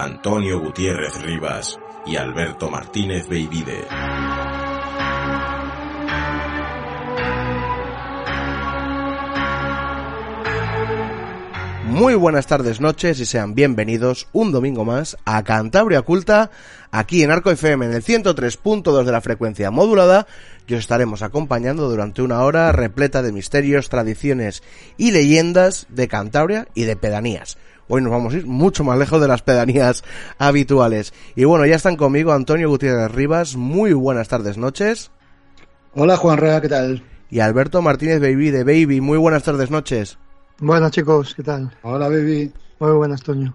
Antonio Gutiérrez Rivas y Alberto Martínez Beivide. Muy buenas tardes, noches y sean bienvenidos un domingo más a Cantabria Oculta, aquí en Arco FM en el 103.2 de la frecuencia modulada, y os estaremos acompañando durante una hora repleta de misterios, tradiciones y leyendas de Cantabria y de pedanías. Hoy nos vamos a ir mucho más lejos de las pedanías habituales. Y bueno, ya están conmigo Antonio Gutiérrez Rivas, muy buenas tardes, noches. Hola Juan Rea, ¿qué tal? Y Alberto Martínez Baby de Baby, muy buenas tardes, noches. Buenas chicos, ¿qué tal? Hola baby. Muy buenas, Toño.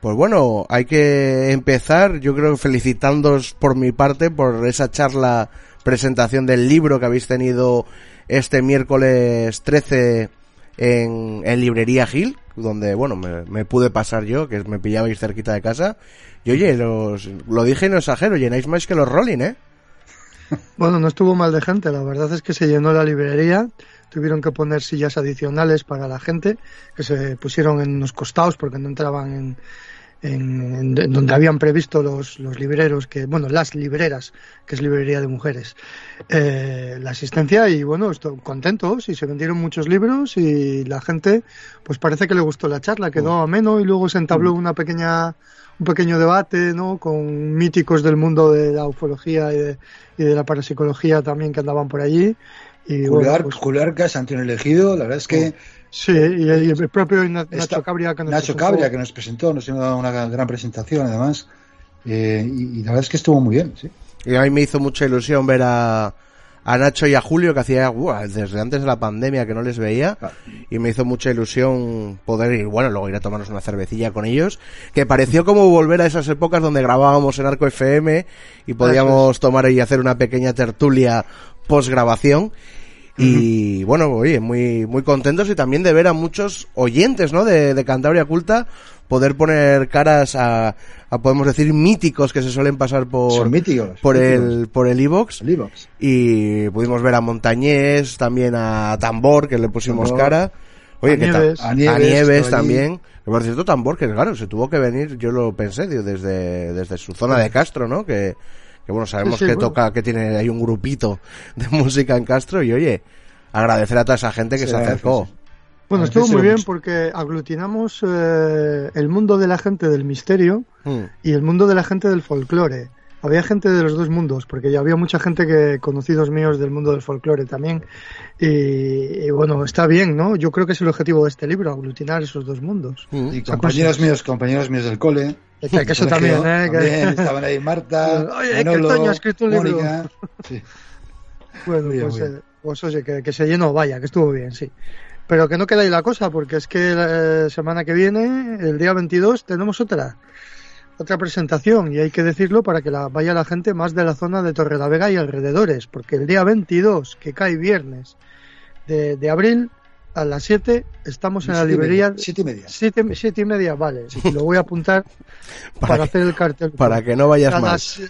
Pues bueno, hay que empezar, yo creo que felicitándoos por mi parte por esa charla presentación del libro que habéis tenido este miércoles 13 en, en Librería Gil, donde, bueno, me, pude pasar yo, que me pillabais cerquita de casa. Y oye, los, lo dije y no exagero, llenáis más que los Rolling, ¿eh? Bueno, no estuvo mal de gente, la verdad es que se llenó la librería, tuvieron que poner sillas adicionales para la gente, que se pusieron en los costados porque no entraban en, en, donde habían previsto los, los libreros, que bueno, las libreras, que es librería de mujeres, eh, la asistencia. Y bueno, estoy contentos y se vendieron muchos libros y la gente, pues parece que le gustó la charla, quedó ameno y luego se entabló una pequeña un pequeño debate, ¿no? Con míticos del mundo de la ufología y de, y de la parapsicología también que andaban por allí. Y Julio, bueno, pues, Julio Arcas, Antonio Elegido, la verdad es que sí, y, el propio Na- Nacho Esta- Cabria que nos Nacho presentó. Cabria, que nos presentó, nos hizo una gran presentación además, eh, y, y la verdad es que estuvo muy bien, sí. Y a mí me hizo mucha ilusión ver a, a Nacho y a Julio, que hacía desde antes de la pandemia que no les veía. Claro. Y me hizo mucha ilusión poder ir, bueno, luego ir a tomarnos una cervecilla con ellos. Que pareció como volver a esas épocas donde grabábamos en Arco FM y podíamos tomar y hacer una pequeña tertulia post grabación. Y bueno, oye, muy, muy contentos y también de ver a muchos oyentes, ¿no? De, de Cantabria Culta poder poner caras a, a, podemos decir, míticos que se suelen pasar por, Son míticos. por míticos. el, por el. El iVox. Y pudimos ver a Montañés, también a Tambor, que le pusimos Tambor. cara. Oye, A que Nieves. a A Nieves, Nieves, estaba allí. también. Por cierto, Tambor, que claro, se tuvo que venir, yo lo pensé, digo, desde, desde su zona de Castro, ¿no? Que, que bueno, sabemos Sí, que bueno. toca, que tiene, hay un grupito de música en Castro y oye, agradecer a toda esa gente que Sí, se acercó. sí, Bueno, estuvo muy bien porque aglutinamos eh, el mundo de la gente del misterio Mm. y el mundo de la gente del folclore. Había gente de los dos mundos, porque ya había mucha gente que conocidos míos del mundo del folclore también. Y, y bueno, está bien, ¿no? Yo creo que es el objetivo de este libro, aglutinar esos dos mundos. Mm. Y compañeros míos, compañeros míos del cole. Que, que eso también, ¿eh? Que- también estaban ahí Marta, Oye, que Manolo, Toño ha escrito un libro. Mónica. Sí. Bueno, bien, pues, bien. eh, pues oye, que, que se llenó, vaya, que estuvo bien, sí. Pero que no queda ahí la cosa, porque es que la eh, semana que viene, el día 22, tenemos otra otra presentación y hay que decirlo para que la, vaya la gente más de la zona de Torrelavega y alrededores, porque el día 22, que cae viernes de, de abril, a las 7 estamos en la librería. media, siete y media. Siete, siete y media, vale. Lo voy a apuntar Para para, que- hacer el cartel. Para que no vayas A más.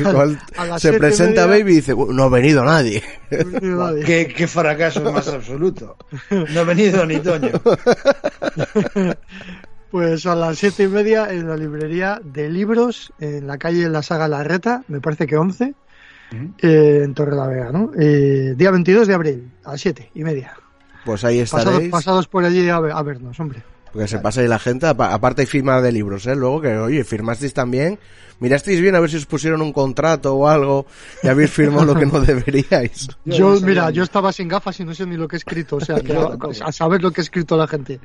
las- a se presenta media- Baby y dice, "Uh, no ha venido nadie. ¿Qué, qué fracaso más absoluto. No ha venido ni Toño. Pues a las siete y media en la librería de libros, en la calle La Saga Larreta, me parece que 11. eh, en Torre la Vega, ¿no? Eh, día 22 de abril, a las 7 y media. Pues ahí estaréis. pasados por allí a, ver- a vernos, hombre. Que se pase ahí la gente, apa- aparte hay firma de libros, ¿eh? Luego que, oye, firmasteis también. Mirasteis bien a ver si os pusieron un contrato o algo y habéis firmado lo que no deberíais. Yo mira, yo estaba sin gafas y no sé ni lo que he escrito, o sea, que a saber lo que ha escrito la gente.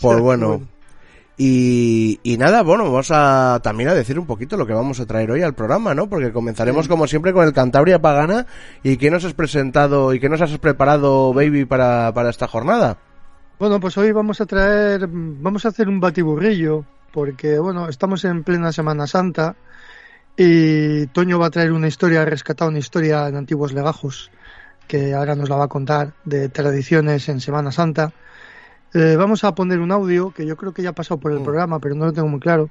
Pues bueno. Y, y nada, bueno, vamos a también a decir un poquito lo que vamos a traer hoy al programa, ¿no? Porque comenzaremos como siempre con el Cantabria Pagana. ¿Y qué nos has presentado y qué nos has preparado, baby, para, para esta jornada? Bueno, pues hoy vamos a traer, vamos a hacer un batiburrillo, porque bueno, estamos en plena Semana Santa y Toño va a traer una historia, ha rescatado una historia en antiguos legajos, que ahora nos la va a contar, de tradiciones en Semana Santa. Eh, vamos a poner un audio que yo creo que ya ha pasado por el Mm. programa, pero no lo tengo muy claro,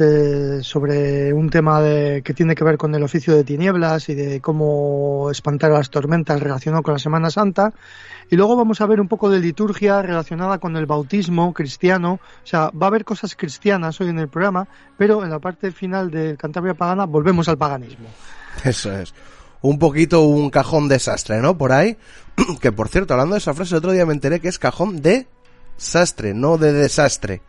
eh, sobre un tema de, que tiene que ver con el oficio de tinieblas y de cómo espantar a las tormentas relacionado con la Semana Santa. Y luego vamos a ver un poco de liturgia relacionada con el bautismo cristiano. O sea, va a haber cosas cristianas hoy en el programa, pero en la parte final del Cantabria Pagana volvemos al paganismo. Eso es. Un poquito un cajón desastre, ¿no? Por ahí. Que por cierto, hablando de esa frase, el otro día me enteré que es cajón de sastre, no de desastre.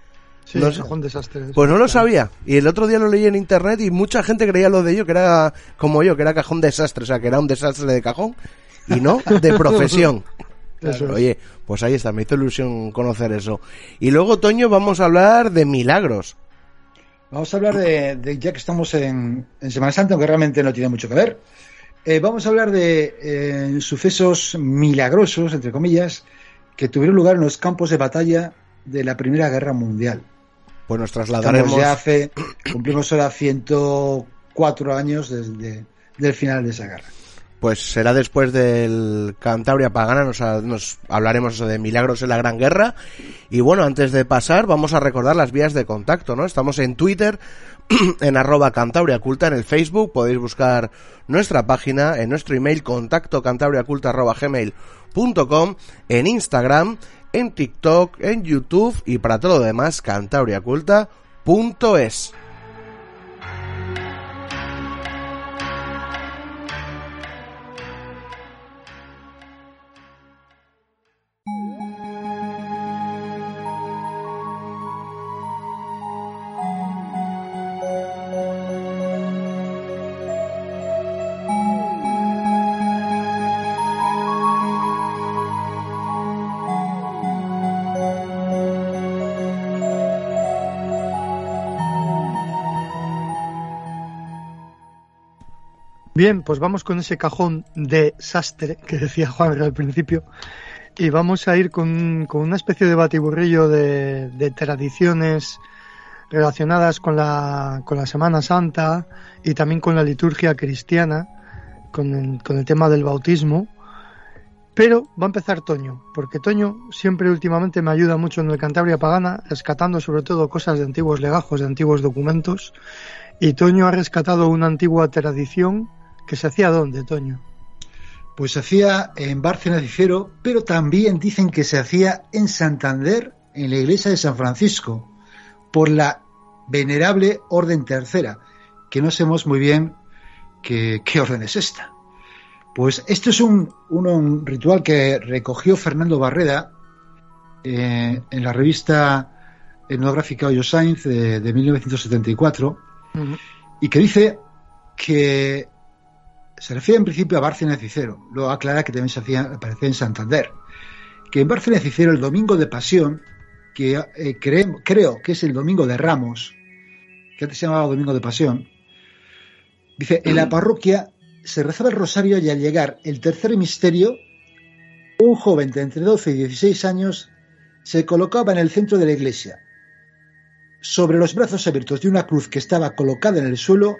Sí, No no sé. un desastre. Pues no lo sabía. Y el otro día lo leí en internet y mucha gente creía lo de ello, que era como yo, que era cajón desastre, o sea, que era un desastre de cajón y no de profesión. Oye, pues ahí está, me hizo ilusión conocer eso. Y luego, Toño, vamos a hablar de milagros. Vamos a hablar de, de- ya que estamos en, en Semana Santa, aunque realmente no tiene mucho que ver. eh, vamos a hablar de eh, sucesos milagrosos, entre comillas, que tuvieron lugar en los campos de batalla de la Primera Guerra Mundial. Pues nos Estamos trasladaremos. ya hace, cumplimos ahora 104 años desde del final de esa guerra. Pues será después del Cantabria Pagana, nos, nos hablaremos eso de milagros en la Gran Guerra. Y bueno, antes de pasar, vamos a recordar las vías de contacto, ¿no? Estamos en Twitter, en arroba Cantabria Culta, en el Facebook, podéis buscar nuestra página, en nuestro email, contacto cantabriaculta arroba gmail punto com, en Instagram, en TikTok, en YouTube y para todo lo demás, cantabriaculta.es. Bien, pues vamos con ese cajón de sastre que decía Juan al principio y vamos a ir con, con una especie de batiburrillo de, de tradiciones relacionadas con la, con la Semana Santa y también con la liturgia cristiana, con el, con el tema del bautismo. Pero va a empezar Toño, porque Toño siempre últimamente me ayuda mucho en el Cantabria Pagana, rescatando sobre todo cosas de antiguos legajos, de antiguos documentos. Y Toño ha rescatado una antigua tradición que se hacía ¿dónde, Toño? Pues se hacía en Bárcena de Cicero, pero también dicen que se hacía en Santander, en la iglesia de San Francisco, por la venerable Orden Tercera, que no sabemos muy bien qué, qué orden es esta. Pues esto es un, un- un ritual que recogió Fernando Barreda eh, en la revista etnográfica Hoyo Science de, de 1974 y que dice que se refiere en principio a Bárcena de Cicero, luego aclara que también se hacía, aparecía en Santander, que en Bárcena de Cicero el domingo de pasión, que eh, cre- creo que es el domingo de Ramos, que antes se llamaba domingo de pasión, dice, en la parroquia se rezaba el rosario y al llegar el tercer misterio, un joven de entre 12 y 16 años se colocaba en el centro de la iglesia, sobre los brazos abiertos de una cruz que estaba colocada en el suelo,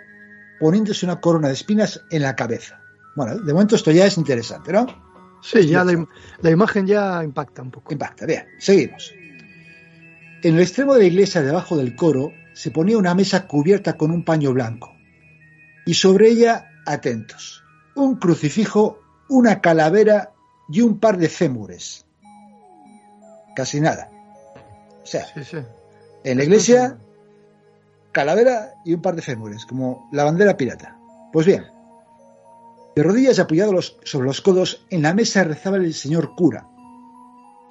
poniéndose una corona de espinas en la cabeza. Bueno, de momento esto ya es interesante, ¿no? Sí, ya la, im- la imagen ya impacta un poco. Impacta, bien, seguimos. En el extremo de la iglesia, debajo del coro, se ponía una mesa cubierta con un paño blanco. Y sobre ella, atentos, un crucifijo, una calavera y un par de fémures. Casi nada. O sea, Sí, sí. en la iglesia, calavera y un par de fémures, como la bandera pirata. Pues bien, De rodillas y apoyado los- sobre los codos, en la mesa rezaba el señor cura,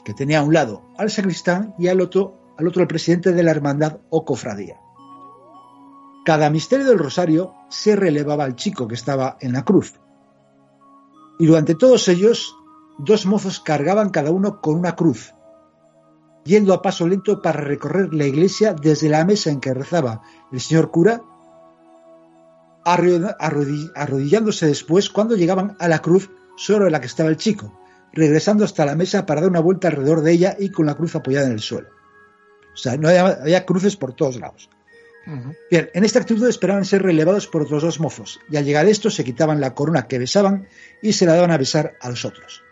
que tenía a un lado al sacristán y al otro, al otro el presidente de la hermandad o cofradía. Cada misterio del rosario se relevaba al chico que estaba en la cruz. Y durante todos ellos, dos mozos cargaban cada uno con una cruz, yendo a paso lento para recorrer la iglesia desde la mesa en que rezaba el señor cura, arro- arrodi- arrodillándose después cuando llegaban a la cruz sobre la que estaba el chico, regresando hasta la mesa para dar una vuelta alrededor de ella y con la cruz apoyada en el suelo. O sea, no había, había cruces por todos lados. Bien, en esta actitud esperaban ser relevados por otros dos mozos, y al llegar estos se quitaban la corona que besaban y se la daban a besar a los otros.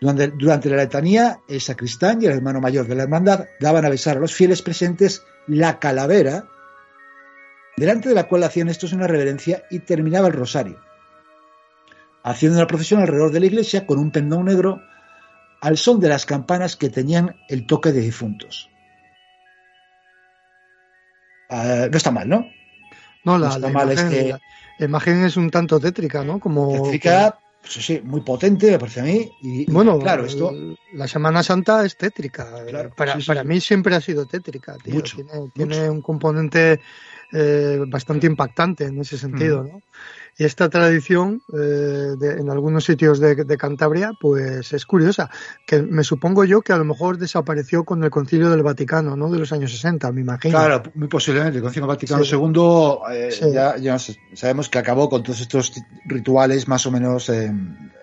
Durante, durante la letanía, el sacristán y el hermano mayor de la hermandad daban a besar a los fieles presentes la calavera, delante de la cual hacían estos una reverencia y terminaba el rosario, haciendo una procesión alrededor de la iglesia con un pendón negro al son de las campanas que tenían el toque de difuntos. Ah, no está mal, ¿no? No, imagen, la- la imagen es un tanto tétrica, ¿no? Como Tétrica, pues sí, muy potente, me parece a mí. Y, Bueno, claro, esto. la Semana Santa es tétrica. Claro, para sí, sí, para mí siempre ha sido tétrica, tío. Mucho, tiene tiene un componente eh, bastante impactante en ese sentido, ¿no? Y esta tradición eh, de- en algunos sitios de, de Cantabria, pues es curiosa, que me supongo yo que a lo mejor desapareció con el Concilio del Vaticano, ¿no? De los años 60, me imagino. Claro, muy posiblemente. El Concilio Vaticano Sí. II eh, Sí. ya, sabemos que acabó con todos estos rituales más o menos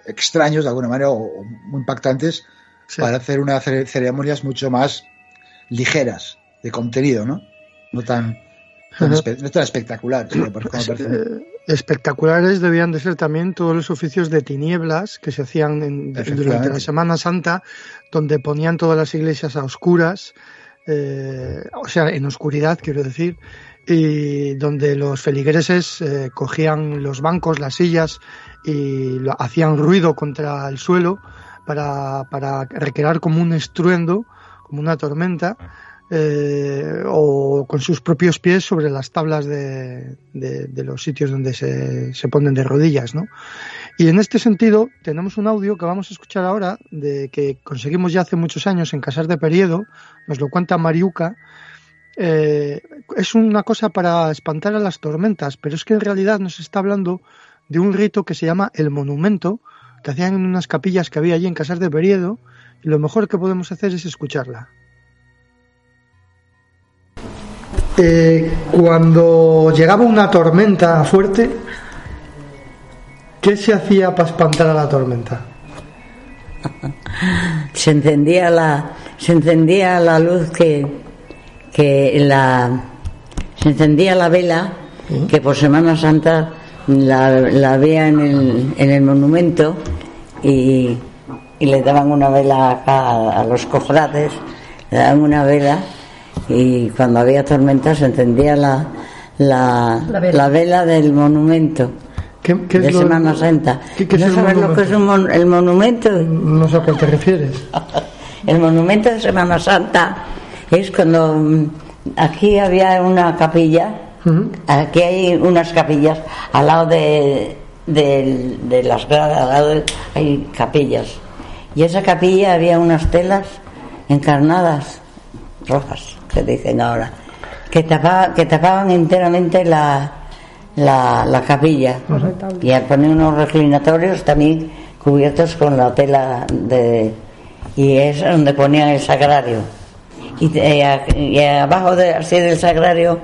extraños, de alguna manera, o, muy impactantes, Sí. para hacer unas cere- ceremonias mucho más ligeras de contenido, ¿no? No tan, espe- no espectaculares. Eh, espectaculares debían de ser también todos los oficios de tinieblas que se hacían en- durante la Semana Santa, donde ponían todas las iglesias a oscuras, eh, o sea, en oscuridad, quiero decir, y donde los feligreses eh, cogían los bancos, las sillas y lo- hacían ruido contra el suelo para, para recrear como un estruendo, como una tormenta, eh, o con sus propios pies sobre las tablas de, de- los sitios donde se, se ponen de rodillas, ¿no? Y en este sentido tenemos un audio que vamos a escuchar ahora de que conseguimos ya hace muchos años en Casar de Periedo, nos lo cuenta Mariuca. Eh, es una cosa para espantar a las tormentas, pero es que en realidad nos está hablando de un rito que se llama el monumento, que hacían en unas capillas que había allí en Casar de Periedo, y lo mejor que podemos hacer es escucharla. Eh, cuando llegaba una tormenta fuerte, ¿qué se hacía para espantar a la tormenta? se encendía la se encendía la luz que que la se encendía la vela que por Semana Santa la, la había en el, en el monumento y, y le daban una vela acá a, a los cofrades le daban una vela y cuando había tormenta se encendía la la, La vela. la vela del monumento ¿Qué, qué es de lo- Semana Santa ¿Qué- qué es ¿no el sabes lo que monumento? es un mon- el monumento? No sé a cuál te refieres. El monumento de Semana Santa es cuando mm, aquí había una capilla, aquí hay unas capillas al lado de, de, de las gradas, al lado de- hay capillas. Y esa capilla había unas telas encarnadas, rojas, que dicen ahora, que, tapa- que tapaban enteramente la, la, la capilla. Y al poner unos reclinatorios también cubiertos con la tela de... Y es donde ponían el sagrario. Y, eh, y abajo de, así del sagrario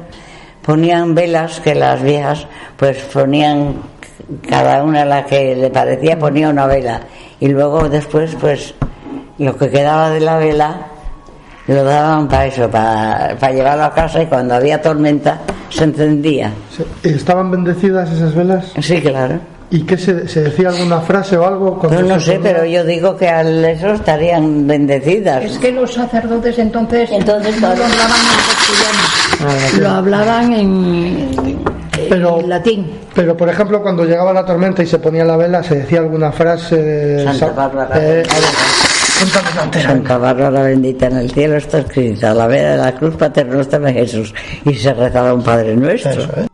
ponían velas que las viejas pues ponían cada una la que le parecía ponía una vela y luego después pues lo que quedaba de la vela lo daban para eso para, para llevarlo a casa y cuando había tormenta se encendía ¿Estaban bendecidas esas velas? sí claro ¿Y qué se, se decía alguna frase o algo? cuando pues no se sé pero yo digo que al eso estarían bendecidas Es que los sacerdotes entonces, Entonces, no lo hablaban en castellano, lo hablaban en, Pero- en latín. Pero, por ejemplo, cuando llegaba la tormenta y se ponía la vela, se decía alguna frase. Santa sa- Bárbara. Eh, a. Santa Bárbara bendita en el cielo está escrita, la vela de la cruz Jesús. Y se rezaba un Padre Nuestro. Eso, ¿eh?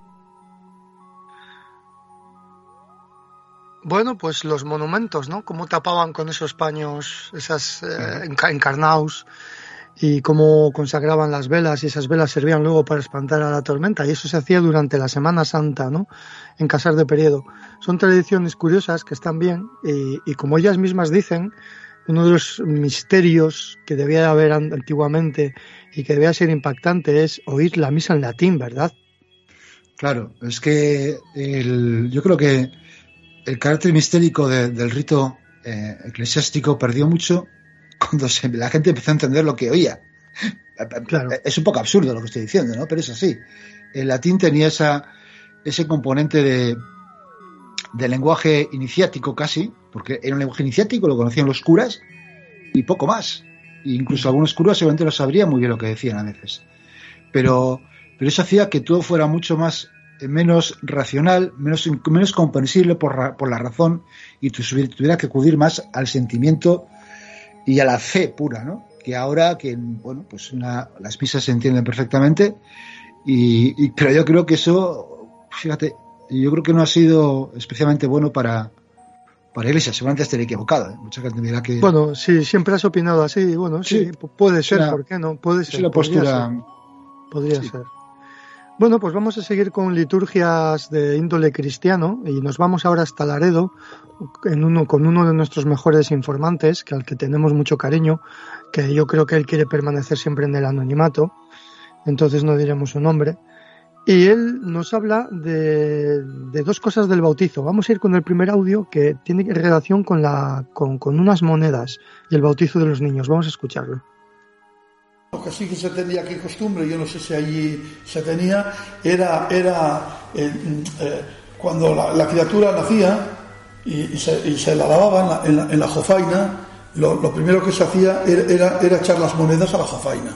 Bueno, pues los monumentos, ¿no? Cómo tapaban con esos paños, esas eh, enca- encarnaos, y cómo consagraban las velas, y esas velas servían luego para espantar a la tormenta, y eso se hacía durante la Semana Santa, ¿no? En Casar de Periodo. Son tradiciones curiosas que están bien, y, y como ellas mismas dicen, uno de los misterios que debía de haber an- antiguamente y que debía ser impactante es oír la misa en latín, ¿verdad? Claro, es que el- yo creo que el carácter mistérico de- del rito eh, eclesiástico perdió mucho cuando se- la gente empezó a entender lo que oía. Claro. Es un poco absurdo lo que estoy diciendo, ¿no? Pero es así. El latín tenía esa, ese componente de, de lenguaje iniciático casi, porque era un lenguaje iniciático, lo conocían los curas y poco más. E incluso algunos curas seguramente lo sabrían muy bien lo que decían a veces. Pero, pero eso hacía que todo fuera mucho más eh, menos racional, menos, menos comprensible por, por la razón y tu- tuviera que acudir más al sentimiento y a la fe pura, ¿no? Que ahora, que bueno, pues una- las misas se entienden perfectamente, y, y- pero yo creo que eso, fíjate, yo creo que no ha sido especialmente bueno para, para la Iglesia. Seguramente estaré equivocado. ¿eh? Mucha gente dirá que Bueno, sí, siempre has opinado así, bueno, sí, Sí. pu- puede ser, una- ¿por qué no? Puede es ser. una podría postura. ser, Podría sí. ser. Bueno, pues vamos a seguir con liturgias de índole cristiano y nos vamos ahora hasta Laredo en uno, con uno de nuestros mejores informantes, que al que tenemos mucho cariño, que yo creo que él quiere permanecer siempre en el anonimato, entonces no diremos su nombre. Y él nos habla de, de dos cosas del bautizo. Vamos a ir con el primer audio que tiene relación con, la, con, con unas monedas y el bautizo de los niños. Vamos a escucharlo. Lo que sí que se tenía aquí costumbre, yo no sé si allí se tenía, era, era eh, eh, cuando la, la criatura nacía y, y se, y se la lavaban en la, en la- en la jofaina, lo, lo primero que se hacía era, era- era echar las monedas a la jofaina.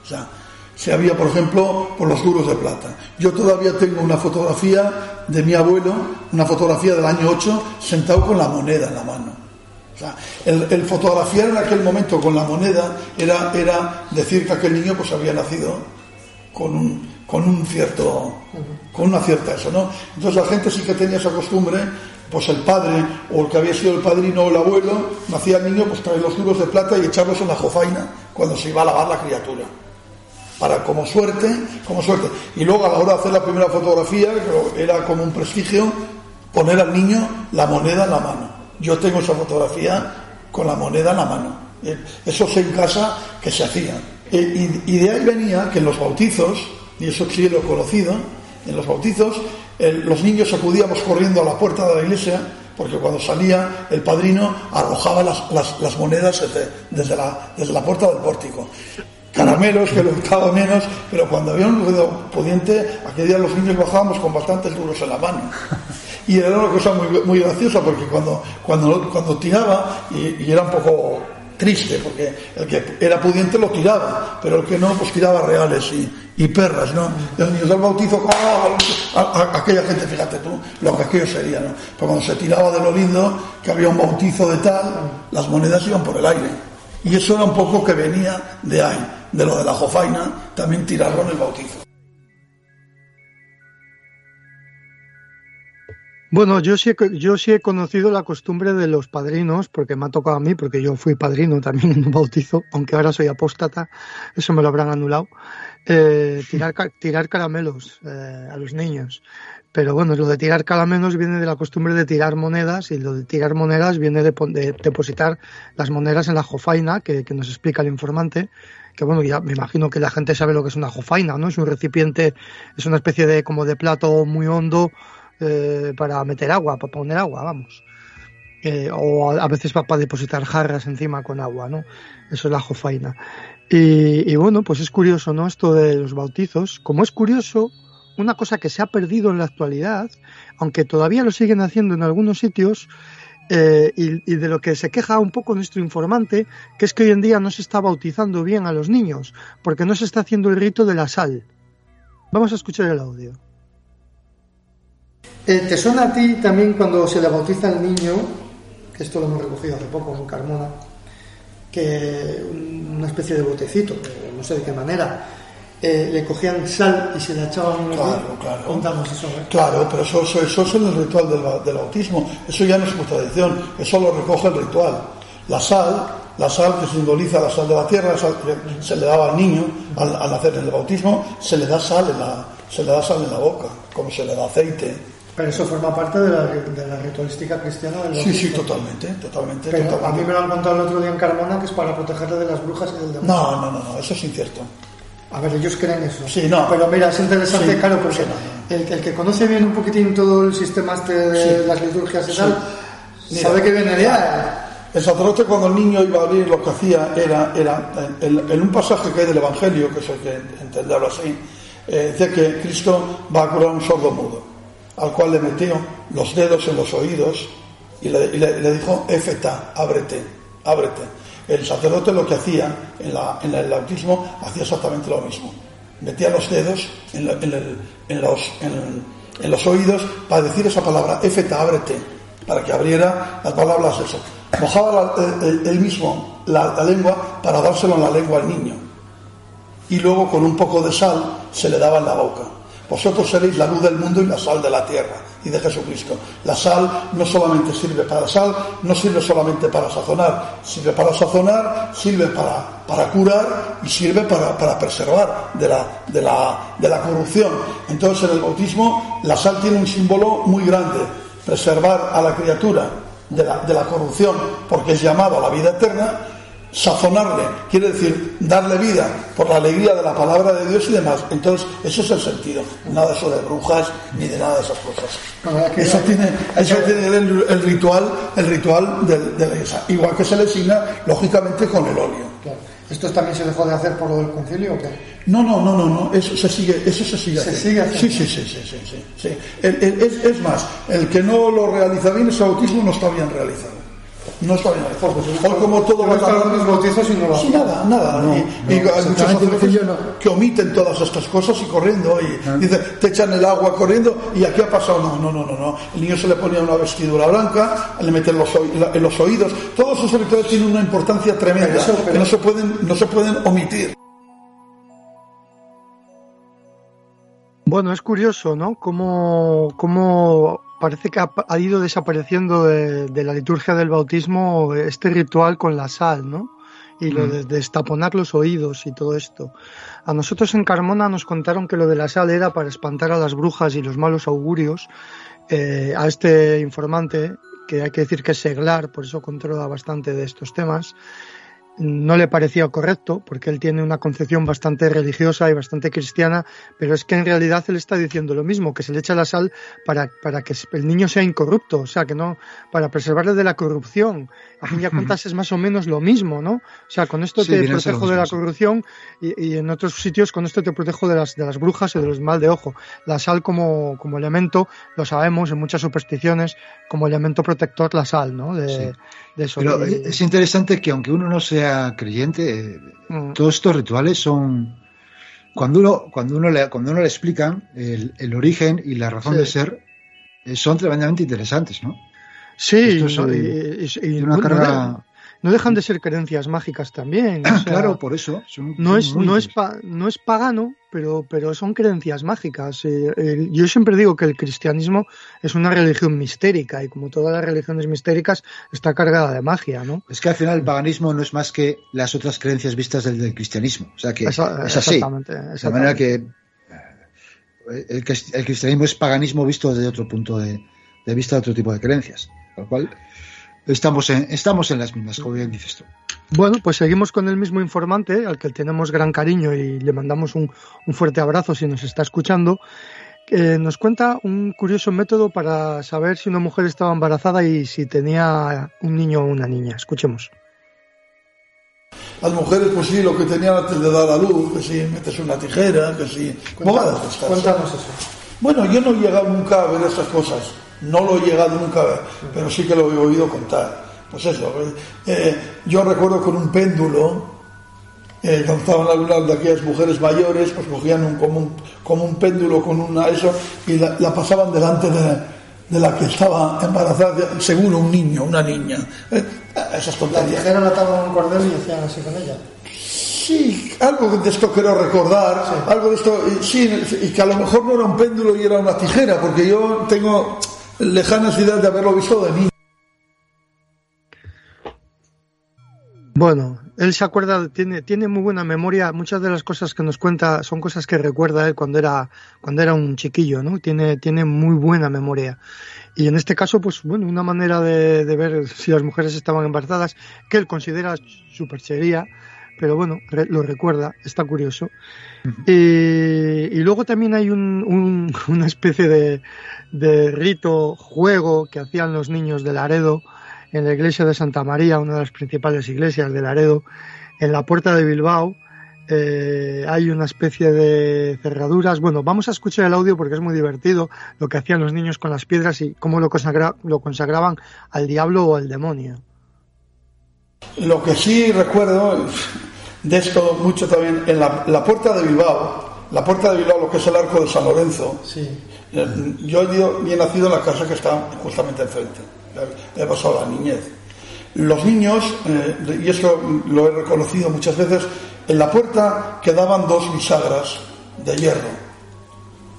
O sea, se había, por ejemplo, por los duros de plata. Yo todavía tengo una fotografía de mi abuelo, una fotografía del año 8, sentado con la moneda en la mano. O sea, el, el fotografiar en aquel momento con la moneda era, era decir que aquel niño pues había nacido con un, con un cierto, con una cierta eso, ¿no? Entonces la gente sí que tenía esa costumbre, pues el padre o el que había sido el padrino o el abuelo, nacía el niño, pues traer los duros de plata y echarlos en la jofaina cuando se iba a lavar la criatura para como suerte, como suerte. Y luego a la hora de hacer la primera fotografía, que era como un prestigio, poner al niño la moneda en la mano. Yo tengo esa fotografía con la moneda en la mano. Eh, Eso sé en casa que se hacía. Eh, Y, de ahí venía que en los bautizos, y eso sí lo he conocido, en los bautizos los niños acudíamos corriendo a la puerta de la iglesia porque cuando salía el padrino arrojaba las, monedas desde la puerta del pórtico caramelos que lo gustaba menos, pero cuando había un ruido pudiente, aquel día los niños bajábamos con bastantes duros en la mano. Y era una cosa muy, muy graciosa porque cuando, cuando, cuando tiraba, y, y era un poco triste, porque el que era pudiente lo tiraba, pero el que no, pues tiraba reales y, y perras, ¿no? Los niños del bautizo, ¡ah! aquella gente, fíjate tú, lo que aquello sería, ¿no? Pero cuando se tiraba de lo lindo, que había un bautizo de tal, las monedas iban por el aire. Y eso era un poco que venía de ahí, de lo de la jofaina, también tirarlo en el bautizo. Bueno, yo sí, yo sí he conocido la costumbre de los padrinos, porque me ha tocado a mí, porque yo fui padrino también en un bautizo, aunque ahora soy apóstata, eso me lo habrán anulado, eh, tirar, tirar caramelos eh, a los niños. Pero bueno, lo de tirar caramelos viene de la costumbre de tirar monedas y lo de tirar monedas viene de, depositar las monedas en la jofaina, que nos explica el informante, que bueno, ya me imagino que la gente sabe lo que es una jofaina, ¿no? Es un recipiente, es una especie de como de plato muy hondo eh, para meter agua, para poner agua, vamos. Eh, o a, veces para depositar jarras encima con agua, ¿no? Eso es la jofaina. Y bueno, pues es curioso, ¿no? Esto de los bautizos. Como es curioso, una cosa que se ha perdido en la actualidad, aunque todavía lo siguen haciendo en algunos sitios, eh, y, de lo que se queja un poco nuestro informante, que es que hoy en día no se está bautizando bien a los niños, porque no se está haciendo el rito de la sal. Vamos a escuchar el audio. Eh, ¿Te suena a ti también cuando se le bautiza al niño, que esto lo hemos recogido hace poco en Carmona, que una especie de botecito, no sé de qué manera, eh, le cogían sal y se la echaban en el Claro, cuerpo. claro. Contamos eso, ¿eh? Claro, pero eso, eso, eso es en el ritual del, del bautismo. Eso ya no es su tradición, eso lo recoge el ritual. La sal, la sal que simboliza la sal de la tierra, la sal que se le daba al niño al, al hacer el bautismo, se le da sal en la, se le da sal en la boca, como se le da aceite. Pero eso forma parte de la, de la ritualística cristiana del Sí, sí, totalmente, totalmente. Pero a totalmente. mí me lo han contado el otro día en Carmona que es para protegerle de las brujas y del demonio. No, no, no, no, eso es incierto. A ver, ellos creen eso. Sí, no. Pero mira, es interesante, Sí, claro, porque sí, no, El, que- el que conoce bien un poquitín todo el sistema este de Sí. las liturgias y tal, Mira, sabe que viene ahí. El sacerdote cuando el niño iba a abrir lo que hacía era, era en, en un pasaje que hay del Evangelio, que es el que entenderlo así, eh, dice que Cristo va a curar a un sordo mudo, al cual le metió los dedos en los oídos y le, y le- le dijo, Efeta, ábrete, ábrete. El sacerdote lo que hacía en, el bautismo hacía exactamente lo mismo. Metía los dedos en, los, oídos para decir esa palabra, Efeta, ábrete, para que abriera las palabras eso. Mojaba la- el- él mismo la, la lengua para dárselo en la lengua al niño. Y luego con un poco de sal se le daba en la boca. Vosotros seréis la luz del mundo y la sal de la tierra y de Jesucristo. La sal no solamente sirve para sal, no sirve solamente para sazonar, sirve para sazonar, sirve para, para curar y sirve para, para preservar de la, de, la, de la corrupción. Entonces en el bautismo la sal tiene un símbolo muy grande, preservar a la criatura de la, de la corrupción porque es llamado a la vida eterna sazonarle, quiere decir darle vida por la alegría de la palabra de Dios y demás. Entonces, ese es el sentido. Nada de eso de brujas ni de nada de esas cosas. Eso tiene, eso tiene el, el ritual, el ritual de, de la iglesia. Igual que se le signa, lógicamente, con el óleo. ¿Esto también se dejó de hacer por lo del concilio o qué? No, no, no, no, no, eso se sigue, eso se sigue Se sigue haciendo. Sí, sí, sí, sí, sí, sí, sí. El- el- es, es más, el que no lo realiza bien, ese bautismo no está bien realizado. No está bien. Hoy como todo va no lo Sí, hacía. nada, nada. No, y, no, y hay lo que no. que omiten todas estas cosas y corriendo y dice, te echan el agua corriendo y aquí ha pasado. No, no, no, no, no. El niño se le ponía una vestidura blanca, le meten los, en los oídos. Todos esos rituales tienen una importancia tremenda Pero eso- pero- que no se pueden, no se pueden omitir. Bueno, es curioso, ¿no? Cómo, cómo parece que ha, ha ido desapareciendo de, de la liturgia del bautismo este ritual con la sal, ¿no? Y lo de destaponar los oídos y todo esto. A nosotros en Carmona nos contaron que lo de la sal era para espantar a las brujas y los malos augurios. Eh, a este informante, que hay que decir que es seglar, por eso controla bastante de estos temas, no le parecía correcto, porque él tiene una concepción bastante religiosa y bastante cristiana, pero es que en realidad él está diciendo lo mismo, que se le echa la sal para, para que el niño sea incorrupto, o sea, que no, para preservarle de la corrupción. A fin de cuentas es más o menos lo mismo, ¿no? O sea, con esto Sí, te protejo de la corrupción y, y en otros sitios con esto te protejo de las, de las brujas y de los mal de ojo. La sal como, como elemento, lo sabemos en muchas supersticiones, como elemento protector la sal, ¿no? De, Sí. De eso. Pero es interesante que aunque uno no sea creyente, eh, Mm. todos estos rituales son cuando uno cuando uno le cuando uno le explican el, el origen y la razón Sí. de ser eh, son tremendamente interesantes, ¿no? Sí, eh, y- de una carga- no dejan de ser creencias mágicas también. o sea, claro, por eso. son- no es, muy no, es interesantes. pa- no es pagano, pero, pero son creencias mágicas. Eh, yo siempre digo que el cristianismo es una religión mistérica y como todas las religiones mistéricas está cargada de magia, ¿no? Es que al final el paganismo no es más que las otras creencias vistas del, del cristianismo. O sea que Esa- es así. exactamente, De manera exactamente. que eh, el, cris- el cristianismo es paganismo visto desde otro punto de, de vista de otro tipo de creencias. Lo cual estamos en, estamos en las mismas, como bien dices tú. Bueno, pues seguimos con el mismo informante, al que tenemos gran cariño y le mandamos un, un fuerte abrazo si nos está escuchando. que nos cuenta un curioso método para saber si una mujer estaba embarazada y si tenía un niño o una niña. Escuchemos. Las mujeres, pues sí, lo que tenían antes de dar a luz, que si metes una tijera, que si... estas. Cuéntanos eso. Bueno, yo no he llegado nunca a ver esas cosas, no lo he llegado nunca a ver, pero sí que lo he oído contar. Pues eso, eh, yo recuerdo con un péndulo, eh, cuando estaban algunas de aquellas mujeres mayores, pues cogían un, como, un, como un péndulo con una eso y la, la pasaban delante de, de, la que estaba embarazada, seguro un niño, una niña. Eh, esas La tonterías. tijera la ataban un cordel y hacían así con ella. Sí, algo de esto quiero recordar, algo de esto, y sí, y que a lo mejor no era un péndulo y era una tijera, porque yo tengo lejanas ideas de haberlo visto de niño. Bueno, él se acuerda, tiene, tiene muy buena memoria. Muchas de las cosas que nos cuenta son cosas que recuerda él cuando era, cuando era un chiquillo, ¿no? Tiene, tiene muy buena memoria. Y en este caso, pues bueno, una manera de, de ver si las mujeres estaban embarazadas, que él considera superchería, pero bueno, re- lo recuerda, está curioso. y, y luego también hay un, un- una especie de, de rito, juego que hacían los niños de Laredo en la iglesia de Santa María, una de las principales iglesias de Laredo, en la puerta de Bilbao. eh, hay una especie de cerraduras. Bueno, vamos a escuchar el audio porque es muy divertido lo que hacían los niños con las piedras y cómo lo, consagra- lo consagraban al diablo o al demonio. Lo que sí recuerdo de esto mucho también, en la, la puerta de Bilbao, la puerta de Bilbao, lo que es el arco de San Lorenzo, eh, yo he ido- he nacido en la casa que está justamente enfrente, he pasado la niñez. Los niños, eh, y esto lo he reconocido muchas veces, en la puerta quedaban dos bisagras de hierro,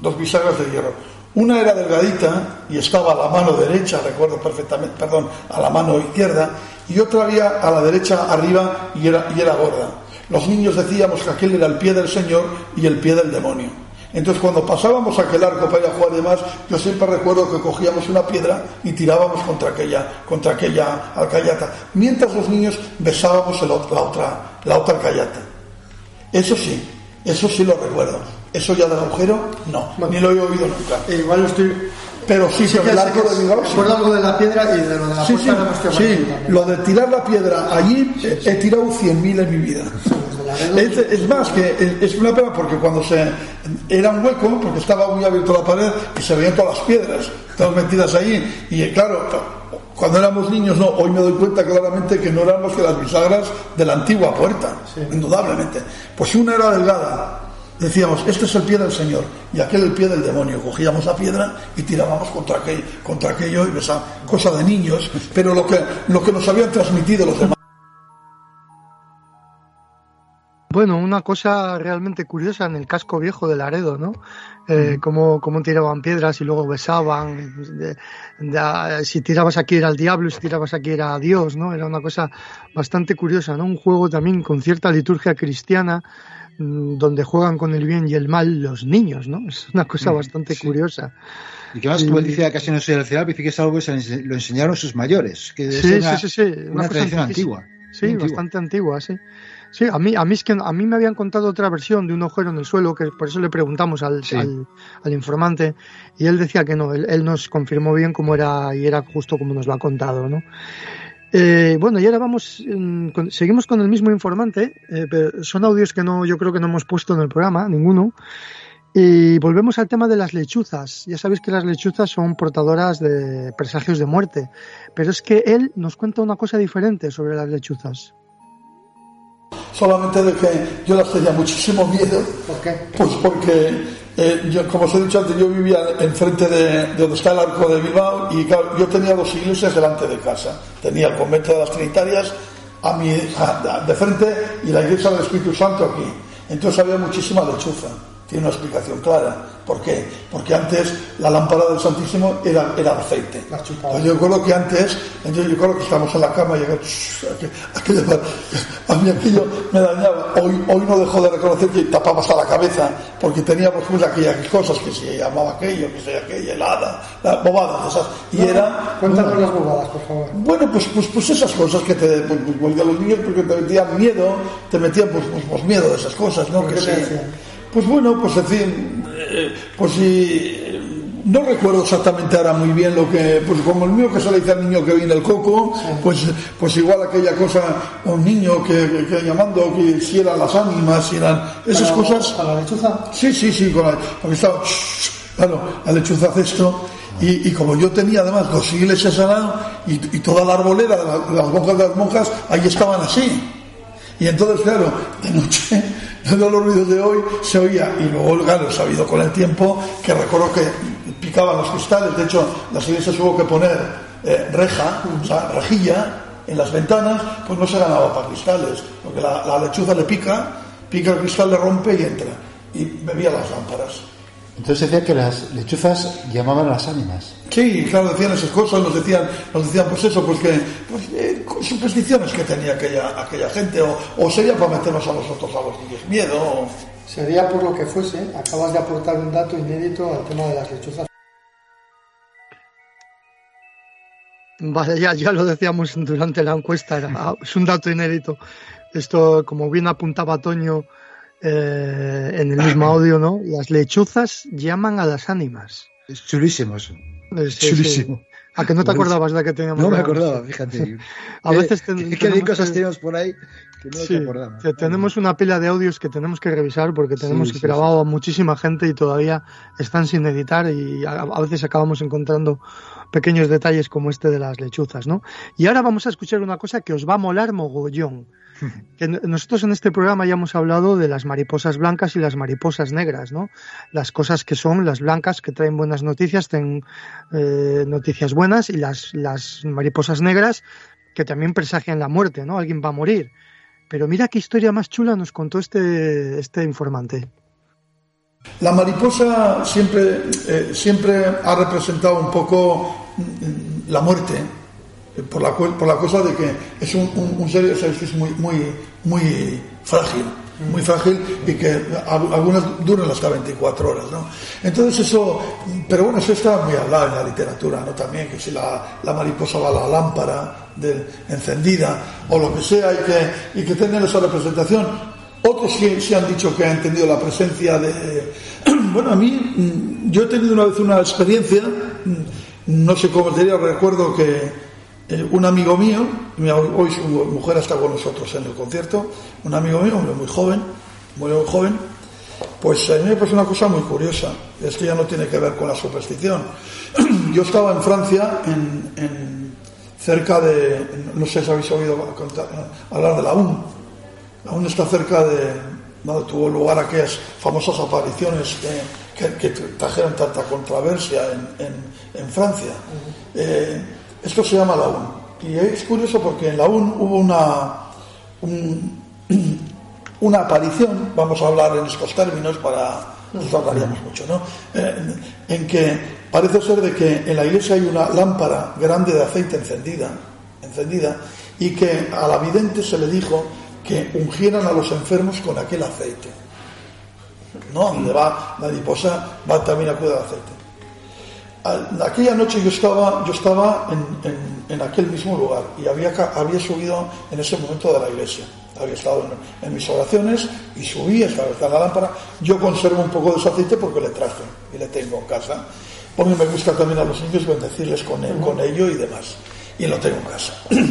dos bisagras de hierro. Una era delgadita y estaba a la mano derecha, recuerdo perfectamente, perdón, a la mano izquierda, y otra había a la derecha arriba y era, y era gorda. Los niños decíamos que aquel era el pie del Señor y el pie del demonio. Entonces cuando pasábamos aquel arco para ir a jugar y demás, yo siempre recuerdo que cogíamos una piedra y tirábamos contra aquella, contra aquella alcayata, mientras los niños besábamos el la otra, la otra alcayata. Eso sí, eso sí lo recuerdo. Eso ya del agujero, no, ni lo he oído nunca. igual lo estoy. Pero sí, Sí que el arco de algo de la piedra y de lo de la Sí, puerta sí, no sí, lo de tirar la piedra allí he tirado 100.000 en mi vida. Es, es más, que es- una pena porque cuando se era un hueco, porque estaba muy abierto la pared y se veían todas las piedras, todas metidas ahí. Y claro, cuando éramos niños, no, hoy me doy cuenta claramente que no eran más que las bisagras de la antigua puerta, indudablemente. Pues una era delgada, decíamos, este es el pie del Señor y aquel el pie del demonio. Cogíamos la piedra y tirábamos contra aquello, contra aquello y besaba, cosa de niños, pero lo que, lo que nos habían transmitido los demás. Bueno, una cosa realmente curiosa en el casco viejo de Laredo, ¿no? Eh, cómo, cómo tiraban piedras y luego besaban. de- de- si tirabas aquí era el diablo si tirabas aquí era Dios, ¿no? Era una cosa bastante curiosa, ¿no? Un juego también con cierta liturgia cristiana donde juegan con el bien y el mal los niños, ¿no? Es una cosa Mm, bastante sí. curiosa. Y que más, como él dice, casi no soy cielo, dice que es algo que se lo enseñaron sus mayores. Que Sí, es una, sí, sí, sí, una, tradición antigua. Sí, antigua. bastante antigua, sí. Sí, a mí, a mí es que a mí me habían contado otra versión de un agujero en el suelo, que por eso le preguntamos al, Sí. al, al informante, y él decía que no, él, él nos confirmó bien cómo era, y era justo como nos lo ha contado, ¿no? Eh, bueno, y ahora vamos, mm, con- seguimos con el mismo informante, eh, pero son audios que no, yo creo que no hemos puesto en el programa, ninguno. Y volvemos al tema de las lechuzas. Ya sabéis que las lechuzas son portadoras de presagios de muerte. Pero es que él nos cuenta una cosa diferente sobre las lechuzas. solamente de que yo las tenía muchísimo miedo. ¿Por qué? Pues porque, eh, yo, como os he dicho antes, yo vivía enfrente de, de donde está el arco de Bilbao y claro, yo tenía dos iglesias delante de casa. Tenía el convento de las Trinitarias a mi, a- de frente y la iglesia del Espíritu Santo aquí. Entonces había muchísima lechuza. Tiene una explicación clara. ¿Por qué? Porque antes la lámpara del Santísimo era, era aceite. Entonces, yo recuerdo que antes, entonces yo recuerdo que estábamos en la cama y yo, aquello, a mí aquello me dañaba. Hoy, hoy no dejo de reconocer que tapaba hasta la cabeza, porque teníamos pues aquellas cosas que se llamaba aquello, que se aquella helada, la bobada esas. Y era. Cuéntanos las bobadas, por favor. Bueno, pues, pues, pues esas cosas que te pues, pues, pues, a los niños porque te metían miedo, te metían pues, pues, pues miedo de esas cosas, ¿no? Que decían? Pues bueno, pues en fin, eh, pues eh, no recuerdo exactamente ahora muy bien lo que, pues como el mío que se le dice al niño que viene el coco, pues, pues igual aquella cosa, un niño que, que, que llamando que si eran las ánimas, si eran esas ¿Con la- cosas. ¿Con la lechuza? Sí, sí, sí, con la, porque estaba, claro, la lechuza hace esto. Y, y como yo tenía además dos iglesias al lado y, y toda la arbolera la- las monjas de las monjas, ahí estaban así. Y entonces, claro, de noche, de los ruidos de hoy, se oía. Y luego, claro, he sabido con el tiempo que recuerdo que picaban los cristales. De hecho, las iglesias hubo que poner eh, reja, o sea, rejilla, en las ventanas, pues no se ganaba para cristales, porque la, la lechuza le pica, pica el cristal, le rompe y entra, y bebía las lámparas. Entonces decía que las lechuzas llamaban a las ánimas. Sí, claro, decían esas cosas, nos decían, nos decían pues eso, pues que pues, eh, supersticiones que tenía aquella, aquella gente, o, o sería para meternos a nosotros a los niños miedo. o- Sería por lo que fuese, acabas de aportar un dato inédito al tema de las lechuzas. Vale, ya, ya lo decíamos durante la encuesta, era- es un dato inédito. Esto, como bien apuntaba Toño eh, en el mismo audio, ¿no? Las lechuzas llaman a las ánimas. Es chulísimo eso. Eh, sí, Chulísimo. sí. ¿A que no te acordabas de que teníamos? No me acordaba, fíjate. A veces ten- ¿Qué, qué tenemos cosas que- tenemos por ahí que no Sí, te acordamos? que tenemos una pila de audios que tenemos que revisar porque tenemos Sí, grabado a muchísima gente y todavía están sin editar y a, a veces acabamos encontrando pequeños detalles como este de las lechuzas, ¿no? Y ahora vamos a escuchar una cosa que os va a molar mogollón. Que nosotros en este programa ya hemos hablado de las mariposas blancas y las mariposas negras, ¿no? Las cosas que son las blancas que traen buenas noticias, traen eh, noticias buenas y las, las mariposas negras que también presagian la muerte, ¿no? Alguien va a morir. Pero mira qué historia más chula nos contó este, este informante. La mariposa siempre, eh, siempre ha representado un poco mm, la muerte, por la, por la cosa de que es un, un, un ser sabes, que es muy, muy, muy frágil, muy frágil y que al- algunas duran hasta 24 horas, ¿no? Entonces eso, pero bueno, eso está muy hablado en la literatura, ¿no? También que si la, la mariposa va a la lámpara encendida o lo que sea y que, y que tengan esa representación, otros sí, sí han dicho que han tenido la presencia de... Bueno, a mí, mm, yo he tenido una vez una experiencia, mm, no sé cómo te diría, recuerdo que eh, un amigo mío, hoy su mujer está con nosotros en el concierto, un amigo mío, hombre muy joven, muy joven, pues a mí me pasó una cosa muy curiosa, esto ya no tiene que ver con la superstición. Yo estaba en Francia, en, en- cerca de, no sé si habéis oído contar- hablar de la UN, aún está cerca de donde tuvo lugar aquellas famosas apariciones que, que- que trajeron tanta controversia en, en- en Francia. Eh, esto se llama la UN. Y es curioso porque en la UN hubo una, un- una aparición, vamos a hablar en estos términos para nos hablaríamos mucho, ¿no? Eh, en que parece ser de que en la iglesia hay una lámpara grande de aceite encendida, encendida, y que a la vidente se le dijo que ungieran a los enfermos con aquel aceite. ¿No? Donde va la mariposa, va también a cuidar aceite. Aquella noche yo estaba, yo estaba en, en- aquel mismo lugar y había, había subido en ese momento de la iglesia. Había estado en, mis oraciones y subí, estaba la lámpara. Yo conservo un poco de ese aceite porque le traje y le tengo en casa. Porque me gusta también a los niños bendecirles con, con ello y demás. Y lo tengo en casa.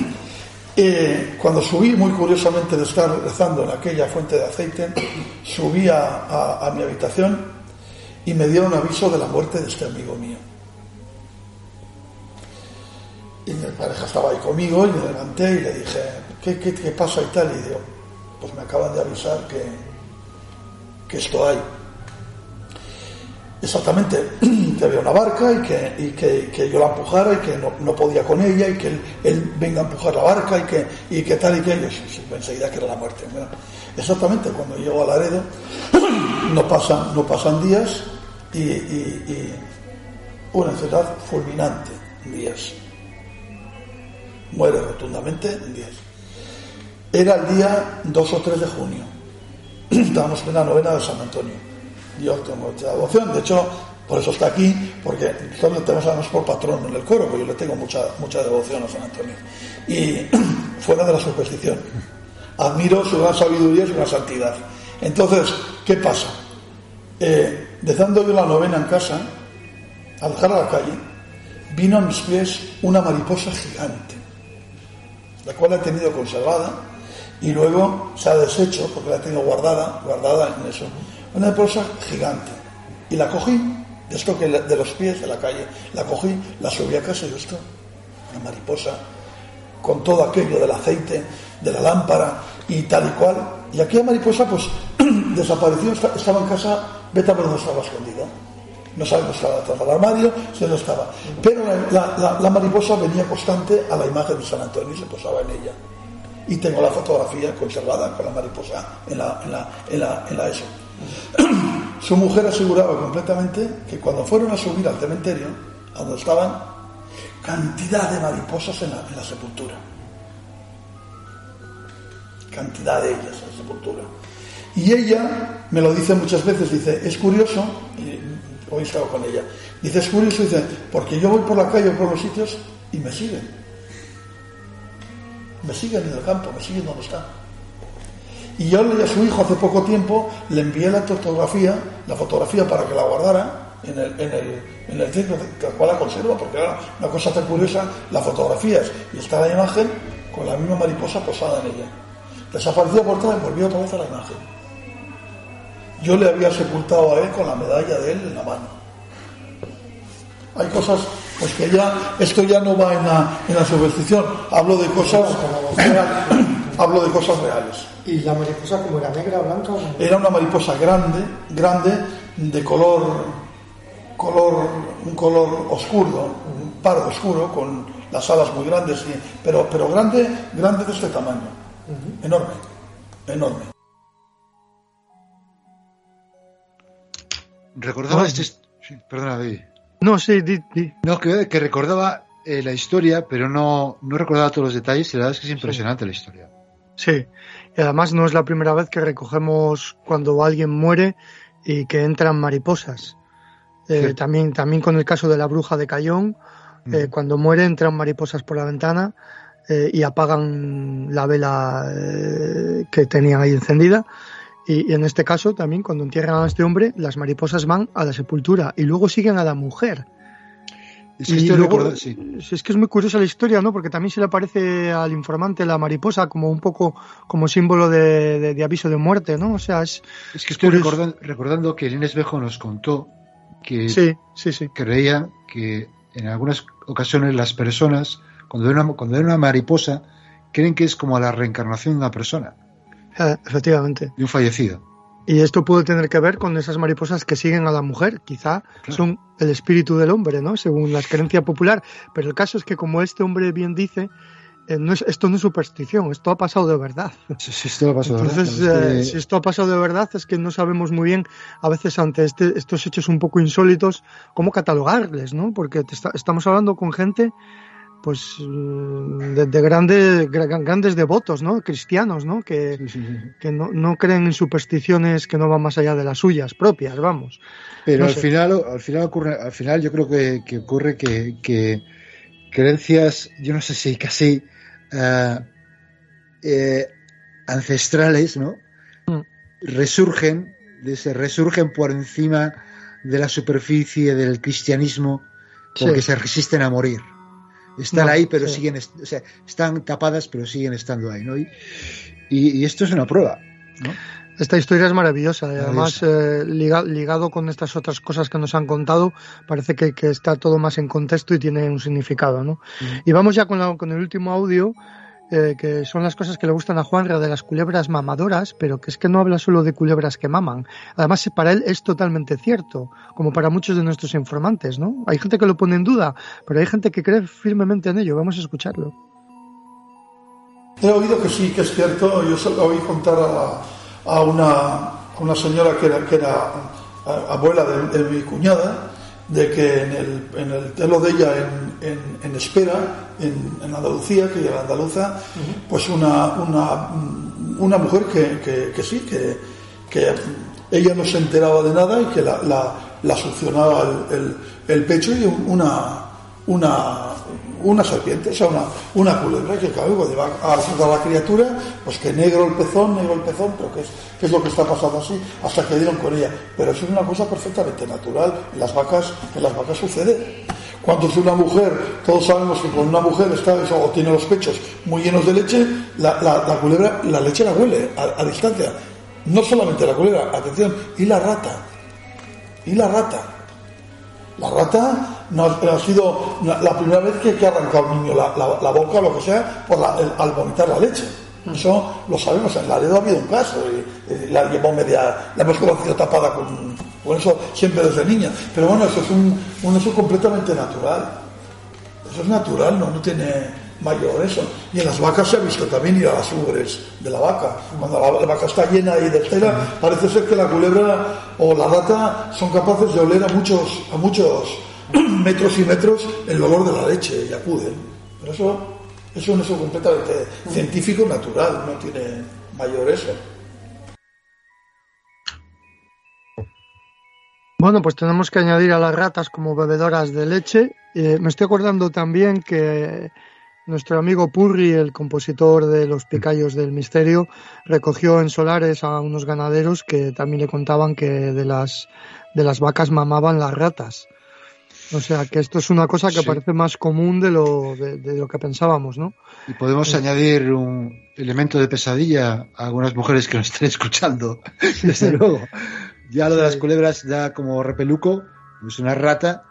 Eh, cuando subí, muy curiosamente, de estar rezando en aquella fuente de aceite, subí a, a- a mi habitación y me dieron aviso de la muerte de este amigo mío. Y mi pareja estaba ahí conmigo y me levanté y le dije, ¿qué, qué, qué pasa y tal? Y digo, pues me acaban de avisar que, que esto hay. Exactamente, que había una barca y que, y que, que yo la empujara y que no, no podía con ella y que él, venga a empujar la barca y que, y que tal y que yo enseguida que era la muerte. Exactamente, cuando llego a Laredo no pasan, no pasan días y, y- una enfermedad fulminante días. Muere rotundamente en días. Era el día 2 o 3 de junio. Estábamos en la novena de San Antonio. Yo tengo mucha devoción, de hecho, por eso está aquí, porque nosotros le tenemos además por patrón en el coro, porque yo le tengo mucha, mucha devoción a San Antonio. Y fuera de la superstición. Admiro su gran sabiduría y su gran santidad. Entonces, ¿qué pasa? Eh, dejando yo la novena en casa, al dejar a la calle, vino a mis pies una mariposa gigante, la cual la he tenido conservada y luego se ha deshecho porque la tengo guardada, guardada en eso. Una mariposa gigante. Y la cogí, de esto que de los pies de la calle, la cogí, la subí a casa y esto, una mariposa, con todo aquello del aceite, de la lámpara y tal y cual. Y aquella mariposa pues desapareció, esta- estaba en casa, vete a ver estaba escondida. No sabemos si estaba tras el armario, si no estaba. Pero la, la- la- mariposa venía constante a la imagen de San Antonio y se posaba en ella. Y tengo la fotografía conservada con la mariposa en la, en la, en la, eso. Su mujer aseguraba completamente que cuando fueron a subir al cementerio, a donde estaban, cantidad de mariposas en la, en la sepultura. Cantidad de ellas en la sepultura. Y ella me lo dice muchas veces, dice, es curioso, estado con ella, dice, es curioso, dice, porque yo voy por la calle por los sitios y me siguen. Me siguen en el campo, me siguen donde están. Y yo le a su hijo hace poco tiempo le envié la fotografía, la fotografía para que la guardara en el, en el, en el centro, la cual la conservo, porque era una cosa tan curiosa, las fotografías, y está la imagen con la misma mariposa posada en ella. Desapareció por atrás y volvió otra vez a la imagen. Yo le había sepultado a él con la medalla de él en la mano. Hay cosas, pues que ya, esto ya no va en la, en la superstición, hablo de cosas, hablo de cosas reales. ¿Y la mariposa como era negra, blanca o negra? Era una mariposa grande, grande, de color, color, un color oscuro, un pardo oscuro, con las alas muy grandes, y- pero, pero grande, grande de este tamaño, enorme, enorme. Recordaba No, este... sí, perdona, David. No, sí, di, di. No, que, que recordaba eh, la historia, pero no, no recordaba todos los detalles y la verdad es que es impresionante la historia. Sí, y además no es la primera vez que recogemos cuando alguien muere y que entran mariposas. Eh, Sí. también, también con el caso de la bruja de Cayón, eh, cuando muere entran mariposas por la ventana eh, y apagan la vela que tenían ahí encendida. Y, en este caso también cuando entierran a este hombre, las mariposas van a la sepultura y luego siguen a la mujer. Es que Y luego- sí. Es que es muy curiosa la historia, ¿no? Porque también se le aparece al informante la mariposa como un poco como símbolo de, de- de aviso de muerte, ¿no? O sea, es, Es que estoy curioso. recordando, recordando que Elena Espejo nos contó que Sí, sí, sí. creía que en algunas ocasiones las personas, cuando ven una, cuando ven una mariposa, creen que es como la reencarnación de una persona, Eh, efectivamente. de un fallecido. Y esto puede tener que ver con esas mariposas que siguen a la mujer. Quizá son el espíritu del hombre, ¿no? Según la creencia popular. Pero el caso es que, como este hombre bien dice, eh, no es, esto no es superstición, esto ha pasado de verdad. Sí, sí, esto pasó, ¿verdad? Entonces, La verdad eh, es que- si esto ha pasado de verdad, es que no sabemos muy bien, a veces ante este- estos hechos un poco insólitos, cómo catalogarles, ¿no? Porque te está- estamos hablando con gente, pues, eh, de, de grandes, gra- grandes devotos, ¿no? Cristianos, ¿no? Que, sí, sí, sí. que no, no creen en supersticiones que no van más allá de las suyas propias, vamos. Pero No al sé. final, al final ocurre, al final yo creo que, que ocurre que, que creencias, yo no sé si casi eh, eh, ancestrales, ¿no? Mm. Resurgen, se resurgen por encima de la superficie del cristianismo porque se resisten a morir. Están No, ahí, pero sí. siguen, o sea, están tapadas, pero siguen estando ahí, ¿no? Y, y- y esto es una prueba, ¿no? Esta historia es maravillosa y además eh, liga- ligado con estas otras cosas que nos han contado, parece que, que está todo más en contexto y tiene un significado, ¿no? Y vamos ya con, la- con el último audio, eh, que son las cosas que le gustan a Juanra de las culebras mamadoras, pero que es que no habla solo de culebras que maman. Además, para él es totalmente cierto, como para muchos de nuestros informantes, ¿no? Hay gente que lo pone en duda, pero hay gente que cree firmemente en ello. Vamos a escucharlo. He oído que sí, que es cierto. Yo se lo oí contar a, a una, una señora que era, que era abuela de mi cuñada, de que en el, en el telo de ella en, en, en espera, en, Andalucía, que ella era andaluza, pues una, una, una mujer que, que, que sí, que, que ella no se enteraba de nada y que la, la, la succionaba el, el, el pecho y una, una, una serpiente, o sea, una, una culebra que claro, cuando va a azotar la criatura, pues que negro el pezón, negro el pezón, pero que es, es lo que está pasando así, hasta que dieron con ella. Pero eso es una cosa perfectamente natural. En las vacas, en las vacas sucede. Cuando es una mujer, todos sabemos que cuando una mujer está o tiene los pechos muy llenos de leche, la, la, la culebra, la leche la huele a distancia. No solamente la culebra, atención, y la rata. Y la rata. La rata no ha, sido la, la primera vez que, que ha arrancado un niño la, la- la boca o lo que sea por la- el- al vomitar la leche. Eso lo sabemos, en Laredo ha habido un caso, y, y la llevó media, la hemos conocido tapada con, con eso siempre desde niña. Pero bueno, eso es un, un eso completamente natural. Eso es natural, no, no tiene mayor eso. Y en las vacas se ha visto también ir a las ubres de la vaca. Cuando la, la vaca está llena y de tela, parece ser que la culebra o la rata son capaces de oler a muchos, a muchos metros y metros el olor de la leche y acuden. Pero eso, eso es un eso completamente científico natural, no tiene mayor eso. Bueno, pues tenemos que añadir a las ratas como bebedoras de leche. Eh, me estoy acordando también que nuestro amigo Purri, el compositor de Los Picayos del Misterio, recogió en Solares a unos ganaderos que también le contaban que de las, de las vacas mamaban las ratas. O sea que esto es una cosa que Sí. parece más común de lo, de, de lo que pensábamos, ¿no? Y podemos añadir un elemento de pesadilla a algunas mujeres que nos estén escuchando, desde luego. Ya lo de las culebras da como repeluco, pues una rata,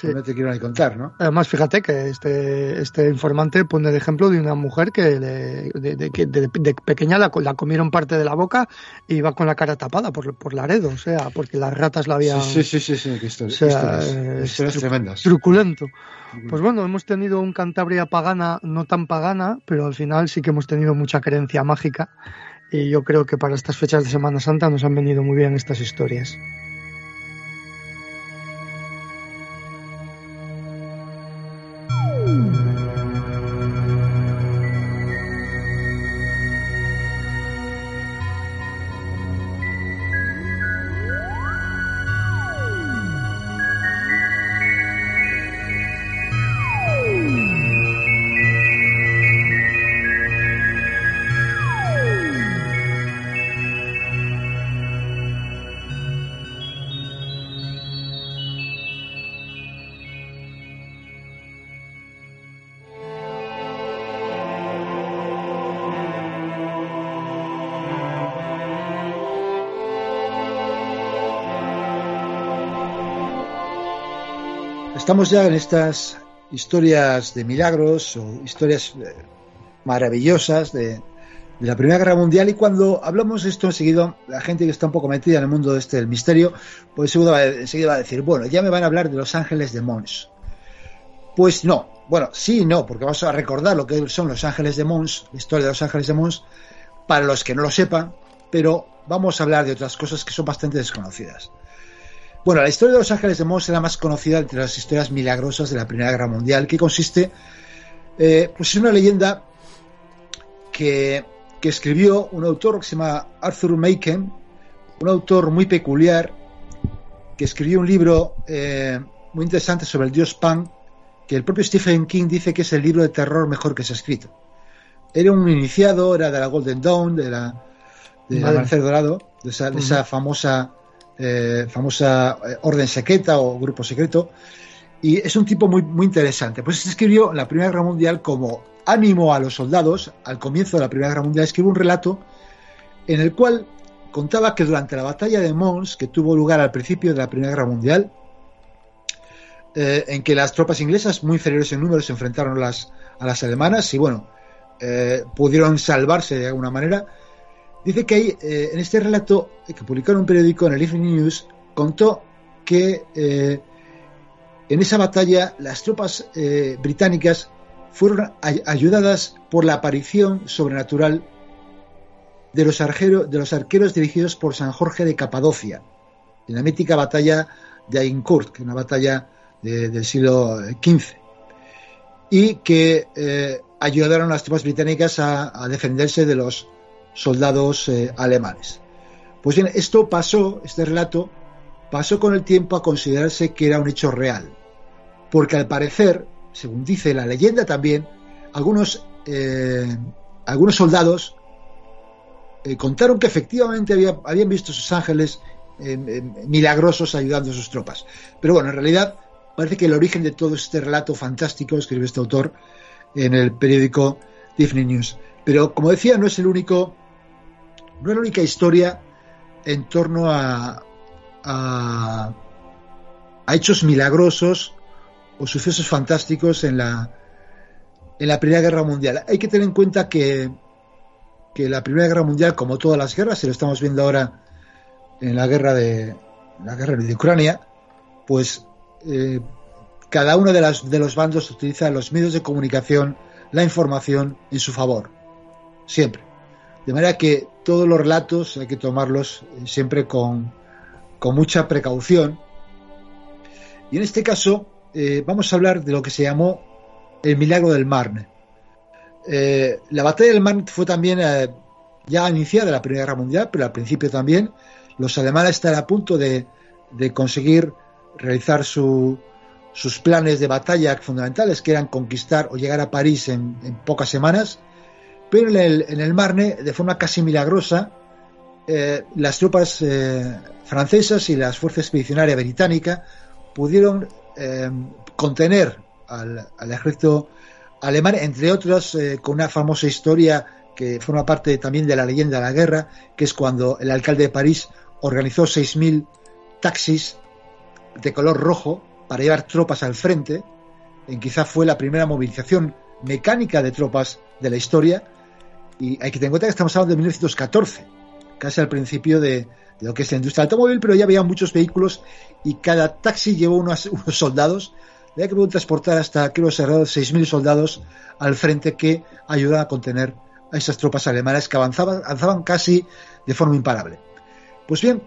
Sí. no te quiero ni contar, ¿no? Además, fíjate que este, este informante pone el ejemplo de una mujer que le- de, de- que de- de pequeña la, la comieron parte de la boca y iba con la cara tapada por, por Laredo, o sea, porque las ratas la habían... Sí, sí, sí, sí, o historia- sea, historias, eh, historias tru- tremendas. Truculento. Pues bueno, hemos tenido un Cantabria pagana, no tan pagana, pero al final sí que hemos tenido mucha creencia mágica y yo creo que para estas fechas de Semana Santa nos han venido muy bien estas historias. Estamos ya en estas historias de milagros o historias eh, maravillosas de, la Primera Guerra Mundial. Y cuando hablamos de esto enseguida la gente que está un poco metida en el mundo este del misterio pues enseguida va a decir bueno ya me van a hablar de los ángeles de Mons pues no bueno sí y no porque vamos a recordar lo que son los ángeles de Mons la historia de los ángeles de Mons para los que no lo sepan pero vamos a hablar de otras cosas que son bastante desconocidas bueno, la historia de los ángeles de Mons es la más conocida entre las historias milagrosas de la Primera Guerra Mundial, que consiste, eh, pues es una leyenda que, que escribió un autor que se llama Arthur Machen, un autor muy peculiar, que escribió un libro eh, muy interesante sobre el dios Pan, que el propio Stephen King dice que es el libro de terror mejor que se ha escrito. Era un iniciado, era de la Golden Dawn, de la, del Vale. Amanecer Dorado, de esa, de esa famosa eh, famosa eh, orden secreta o grupo secreto y es un tipo muy, muy interesante. Pues escribió en la Primera Guerra Mundial como ánimo a los soldados, al comienzo de la Primera Guerra Mundial, escribió un relato en el cual contaba que durante la batalla de Mons, que tuvo lugar al principio de la Primera Guerra Mundial, eh, en que las tropas inglesas, muy inferiores en número, se enfrentaron a las, a las alemanas y bueno, pudieron salvarse de alguna manera, Dice que hay, eh, en este relato que publicó en un periódico, en el Evening News, contó que eh, en esa batalla las tropas eh, británicas fueron ay- ayudadas por la aparición sobrenatural de los, arqueros dirigidos por San Jorge de Capadocia, en la mítica batalla de es una batalla de- del siglo XV, y que ayudaron a las tropas británicas a defenderse de los soldados eh, alemanes. Pues bien, esto pasó, este relato, pasó con el tiempo a considerarse que era un hecho real, porque al parecer, según dice la leyenda también, algunos, eh, algunos soldados eh, contaron que efectivamente había- habían visto sus ángeles milagrosos ayudando a sus tropas. Pero bueno, en realidad parece que el origen de todo este relato fantástico escribió este autor en el periódico Disney News. Pero como decía, no es el único, no es la única historia en torno a, a, hechos milagrosos o sucesos fantásticos en la, en la Primera Guerra Mundial. Hay que tener en cuenta que que la Primera Guerra Mundial, como todas las guerras, y lo estamos viendo ahora en la guerra de la guerra de Ucrania, pues eh, cada uno de, las, de los bandos utiliza los medios de comunicación, la información en su favor, siempre. De manera que todos los relatos hay que tomarlos eh, siempre con, con mucha precaución. Y en este caso eh, vamos a hablar de lo que se llamó el milagro del Marne. Eh, la batalla del Marne fue también ya iniciada la Primera Guerra Mundial, pero al principio también los alemanes estaban a punto de, de conseguir realizar su, sus planes de batalla fundamentales, que eran conquistar o llegar a París en pocas semanas, pero en el, en el, Marne, de forma casi milagrosa, eh, las tropas eh, francesas y las fuerzas expedicionarias británicas pudieron eh, contener al, ejército alemán, entre otros, con una famosa historia que forma parte también de la leyenda de la guerra, que es cuando el alcalde de París organizó 6.000 taxis de color rojo para llevar tropas al frente, en quizá fue la primera movilización mecánica de tropas de la historia, y hay que tener en cuenta que estamos hablando de 1914, casi al principio de, lo que es la industria del automóvil, pero ya había muchos vehículos y cada taxi llevó unos, unos soldados, había que transportar hasta, creo, cerrado 6.000 soldados al frente que ayudaban a contener a esas tropas alemanas que avanzaban, avanzaban casi de forma imparable. Pues bien,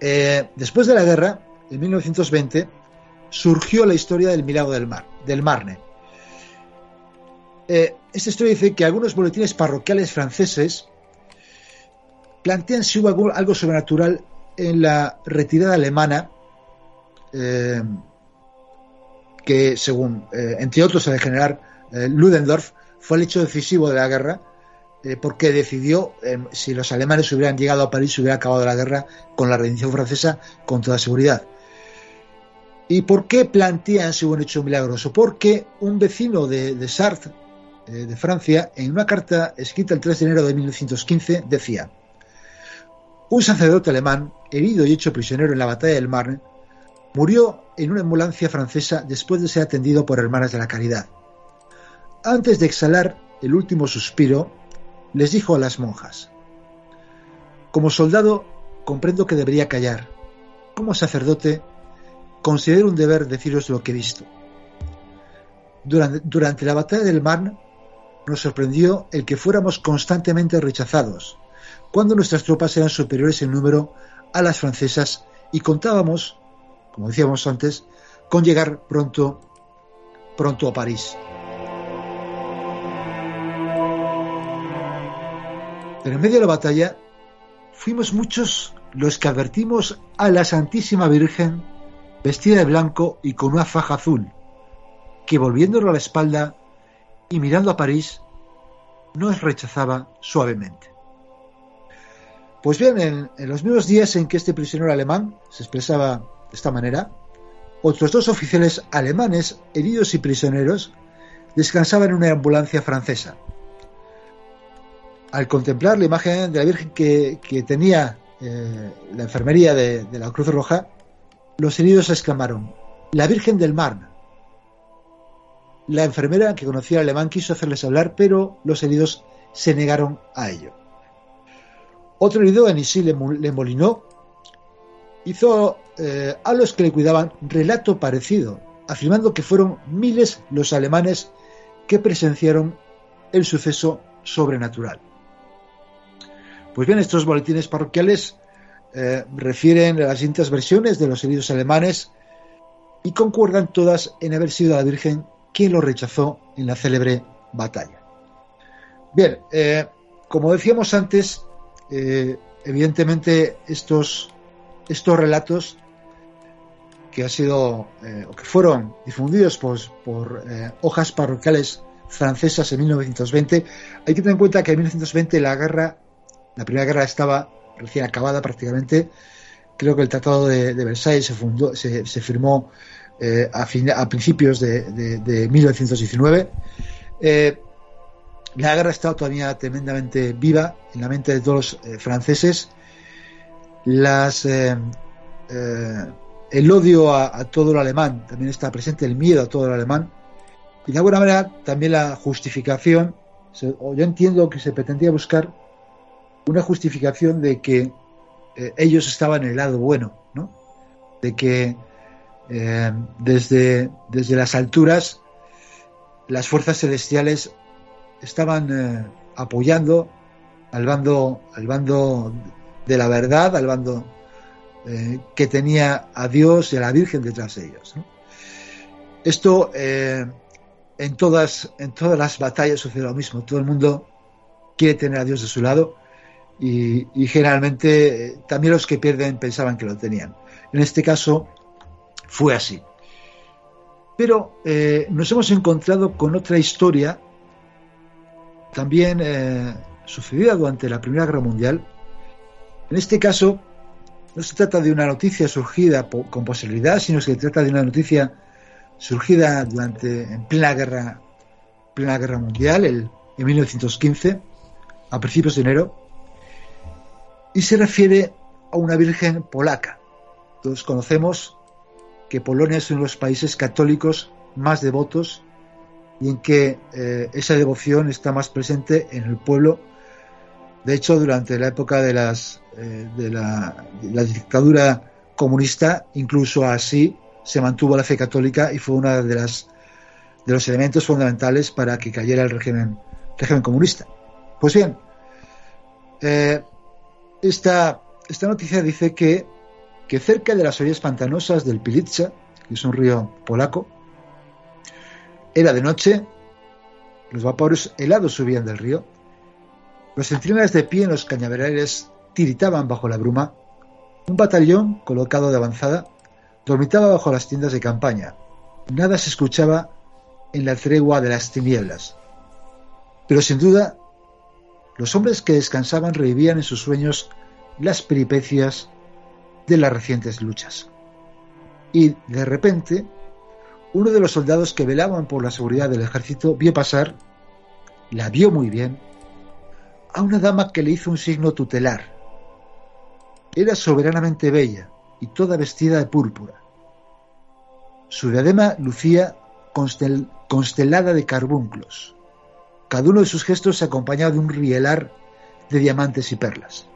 eh, después de la guerra, en 1920, surgió la historia del milagro del mar, del Marne. Eh, esta historia dice que algunos boletines parroquiales franceses plantean si hubo algo, sobrenatural en la retirada alemana, eh, que según, eh, entre otros, el general eh, Ludendorff, fue el hecho decisivo de la guerra, porque decidió, si los alemanes hubieran llegado a París, hubiera acabado la guerra con la rendición francesa con toda seguridad. ¿Y por qué plantean si hubo un hecho milagroso? Porque un vecino de, de Sartre, de Francia, en una carta escrita el 3 de enero de 1915, decía, un sacerdote alemán, herido y hecho prisionero en la batalla del Marne, murió en una ambulancia francesa después de ser atendido por hermanas de la caridad. Antes de exhalar el último suspiro, les dijo a las monjas, Como soldado, comprendo que debería callar. Como sacerdote, considero un deber deciros lo que he visto. Durante, durante la batalla del Marne, nos sorprendió el que fuéramos constantemente rechazados, cuando nuestras tropas eran superiores en número a las francesas y contábamos, como decíamos antes, con llegar pronto, pronto a París. Pero en medio de la batalla fuimos muchos los que advertimos a la Santísima Virgen vestida de blanco y con una faja azul, que volviéndolo a la espalda y mirando a París, nos rechazaba suavemente. Pues bien, en, los mismos días en que este prisionero alemán se expresaba de esta manera, otros dos oficiales alemanes, heridos y prisioneros, descansaban en una ambulancia francesa. Al contemplar la imagen de la Virgen que, que tenía eh, la enfermería de, de, la Cruz Roja, los heridos exclamaron, la Virgen del Marne. La enfermera que conocía al alemán quiso hacerles hablar, pero los heridos se negaron a ello. Otro herido, Anisí Le Molinó, hizo eh, a los que le cuidaban relato parecido, afirmando que fueron miles los alemanes que presenciaron el suceso sobrenatural. Pues bien, estos boletines parroquiales eh, refieren a las distintas versiones de los heridos alemanes y concuerdan todas en haber sido la Virgen quien lo rechazó en la célebre batalla. Bien, eh, como decíamos antes, eh, evidentemente estos, estos relatos que han sido eh, que fueron difundidos por, eh, hojas parroquiales francesas en 1920, hay que tener en cuenta que en 1920 la guerra, la primera guerra estaba recién acabada prácticamente. Creo que el Tratado de, de Versalles se, fundó, se firmó eh, a, fin, a, principios de, de, de 1919. La guerra está todavía tremendamente viva en la mente de todos los eh, franceses. Eh, eh, el odio a, todo lo alemán también está presente, el miedo a todo lo alemán. Y de alguna manera también la justificación o yo entiendo que se pretendía buscar una justificación de que eh, ellos estaban en el lado bueno, ¿no? De que eh, desde, desde las alturas las fuerzas celestiales estaban eh, apoyando al bando, al bando de la verdad, al bando eh, que tenía a Dios y a la Virgen detrás de ellos. Esto en todas, en todas las batallas sucede lo mismo. Todo el mundo quiere tener a Dios de su lado y, generalmente también los que pierden pensaban que lo tenían. En este caso fue así. Pero eh, nos hemos encontrado con otra historia también eh, sucedida durante la Primera Guerra Mundial. En este caso, no se trata de una noticia surgida con posibilidad, sino que se trata de una noticia surgida durante en plena guerra, plena guerra mundial, el, en 1915, a principios de enero, y se refiere a una virgen polaca. Todos conocemos que Polonia es uno de los países católicos más devotos y en que eh, esa devoción está más presente en el pueblo. De hecho, durante la época eh, de, la, de la dictadura comunista, incluso así se mantuvo la fe católica y fue uno de los elementos fundamentales para que cayera el régimen, régimen comunista. Pues bien, eh, esta, esta noticia dice que, que cerca de las orillas pantanosas del Pilitza, que es un río polaco, era de noche, los vapores helados subían del río, los centinelas de pie en los cañaverales tiritaban bajo la bruma, un batallón colocado de avanzada dormitaba bajo las tiendas de campaña. Nada se escuchaba en la tregua de las tinieblas. Pero sin duda, los hombres que descansaban revivían en sus sueños las peripecias de las recientes luchas. Y de repente, uno de los soldados que velaban por la seguridad del ejército vio pasar, la vio muy bien, a una dama que le hizo un signo tutelar. Era soberanamente bella y toda vestida de púrpura. Su diadema lucía constel- constelada de carbunclos. Cada uno de sus gestos se acompañaba de un rielar de diamantes y perlas.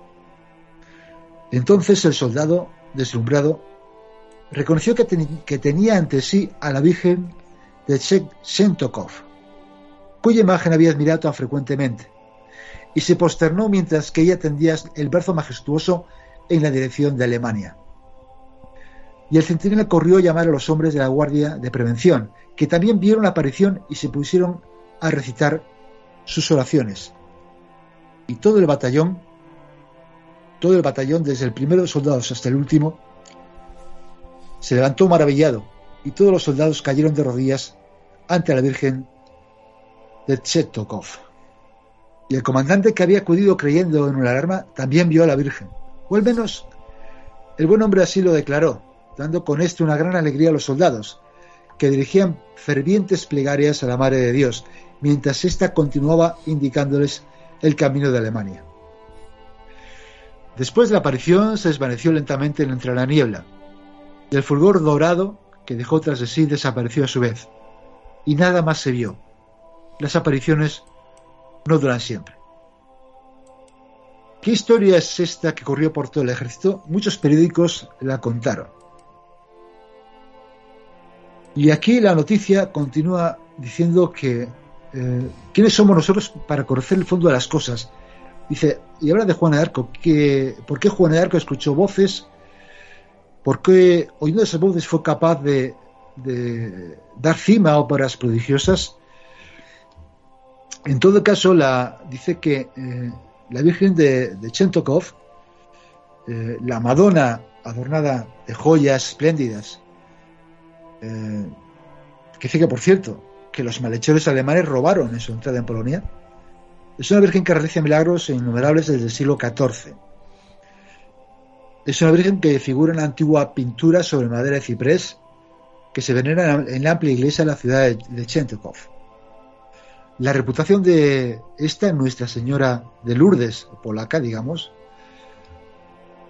Entonces el soldado, deslumbrado, reconoció que, ten- que tenía ante sí a la Virgen de Shentokov, cuya imagen había admirado tan frecuentemente, y se posternó mientras que ella tendía el brazo majestuoso en la dirección de Alemania. Y el centinela corrió a llamar a los hombres de la Guardia de Prevención, que también vieron la aparición y se pusieron a recitar sus oraciones. Y todo el batallón, todo el batallón, desde el primero de soldados hasta el último, se levantó maravillado y todos los soldados cayeron de rodillas ante la Virgen de Chetokov. Y el comandante que había acudido creyendo en una alarma también vio a la Virgen, o al menos el buen hombre así lo declaró, dando con esto una gran alegría a los soldados, que dirigían fervientes plegarias a la Madre de Dios, mientras ésta continuaba indicándoles el camino de Alemania. Después de la aparición se desvaneció lentamente entre la niebla, y el fulgor dorado que dejó tras de sí desapareció a su vez, y nada más se vio. Las apariciones no duran siempre. ¿Qué historia es esta que corrió por todo el ejército? Muchos periódicos la contaron. Y aquí la noticia continúa diciendo que eh, quiénes somos nosotros para conocer el fondo de las cosas. Dice, y habla de Juana de Arco, que, ¿por qué Juana de Arco escuchó voces? ¿Por qué oyendo esas voces fue capaz de, dar cima a óperas prodigiosas? En todo caso, la, dice que eh, la Virgen de, de Chentokov, eh, la Madonna adornada de joyas espléndidas, eh, que dice que, por cierto, que los malhechores alemanes robaron en su entrada en Polonia, es una virgen que realiza milagros innumerables desde el siglo XIV. Es una virgen que figura en la antigua pintura sobre madera de ciprés que se venera en la amplia iglesia de la ciudad de, Chentekov. La reputación de esta Nuestra Señora de Lourdes, polaca, digamos,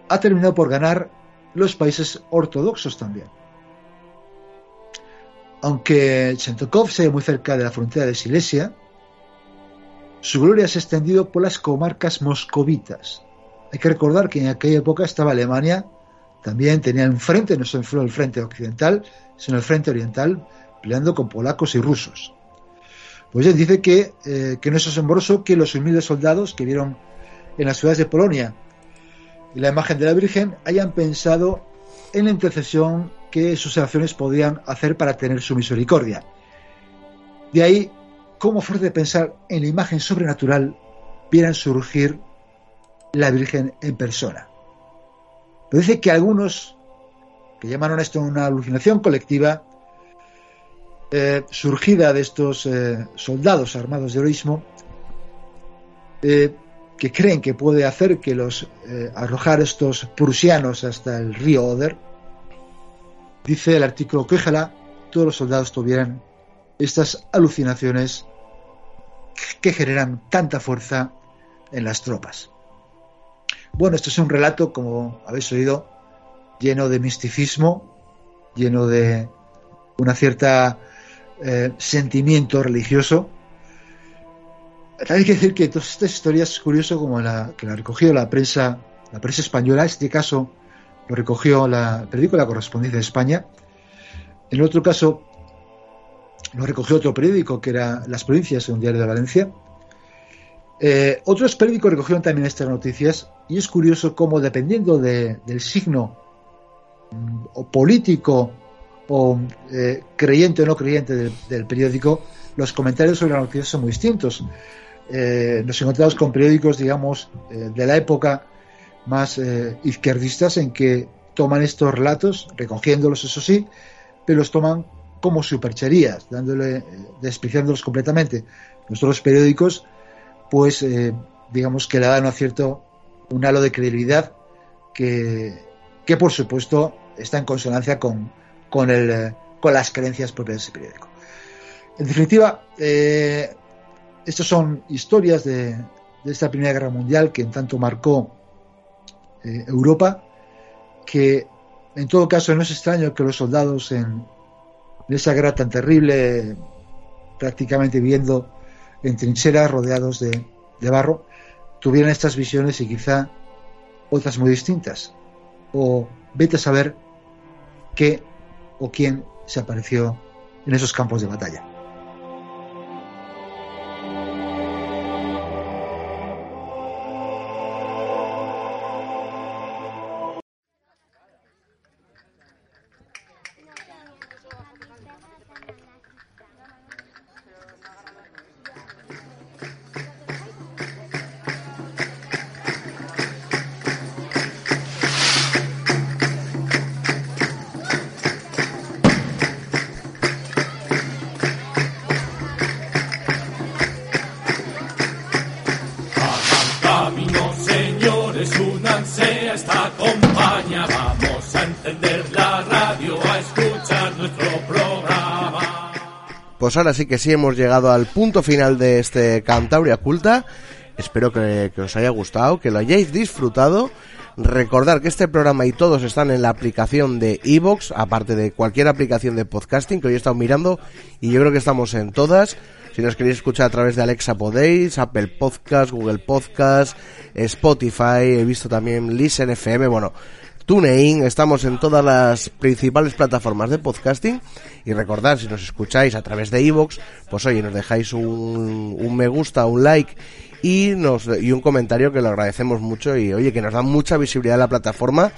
ha terminado por ganar los países ortodoxos también. Aunque Chentekov se muy cerca de la frontera de Silesia, su gloria se ha extendido por las comarcas moscovitas. Hay que recordar que en aquella época estaba Alemania, también tenía un frente, no solo el frente occidental, sino el frente oriental, peleando con polacos y rusos. Pues él dice que, eh, que no es asombroso que los humildes soldados que vieron en las ciudades de Polonia y la imagen de la Virgen hayan pensado en la intercesión que sus acciones podían hacer para tener su misericordia. De ahí, cómo fuerte de pensar en la imagen sobrenatural, vieran surgir la Virgen en persona. Pero dice que algunos, que llamaron esto una alucinación colectiva, eh, surgida de estos eh, soldados armados de heroísmo, eh, que creen que puede hacer que los arrojar estos prusianos hasta el río Oder, dice el artículo que ojalá todos los soldados tuvieran estas alucinaciones que generan tanta fuerza en las tropas. Bueno, esto es un relato, como habéis oído, lleno de misticismo, lleno de una cierta eh, sentimiento religioso. Hay que decir que todas estas historias es curioso como la que la recogió la prensa, la prensa española, en este caso lo recogió la periódico La Correspondencia de España. En otro caso lo recogió otro periódico que era Las Provincias, un diario de Valencia. Eh, otros periódicos recogieron también estas noticias y es curioso cómo dependiendo del signo mm, o político o eh, creyente o no creyente del, periódico, los comentarios sobre la noticia son muy distintos. Eh, nos encontramos con periódicos, digamos, de la época más izquierdistas en que toman estos relatos, recogiéndolos, eso sí, pero los toman como supercherías, dándole, despreciándolos completamente. Nuestros periódicos, pues, digamos que le dan un cierto un halo de credibilidad que, que por supuesto está en consonancia con, con, el, eh, con las creencias propias de ese periódico. En definitiva, eh, estas son historias de, esta Primera Guerra Mundial que en tanto marcó eh, Europa, que en todo caso no es extraño que los soldados en, esa guerra tan terrible, prácticamente viviendo en trincheras rodeados de, de barro, tuvieran estas visiones y quizá otras muy distintas. O vete a saber qué o quién se apareció en esos campos de batalla. Pues ahora sí que sí hemos llegado al punto final de este Cantabria Culta. Espero que, os haya gustado, que lo hayáis disfrutado. Recordar que este programa y todos están en la aplicación de Evox, aparte de cualquier aplicación de podcasting que hoy he estado mirando y yo creo que estamos en todas. Si nos queréis escuchar a través de Alexa podéis, Apple Podcast, Google Podcast, Spotify, he visto también Listen FM, bueno, TuneIn, estamos en todas las principales plataformas de podcasting. Y recordad, si nos escucháis a través de iVoox, pues oye, nos dejáis un, un me gusta, un like y, nos, y un comentario que lo agradecemos mucho y oye, que nos da mucha visibilidad a la plataforma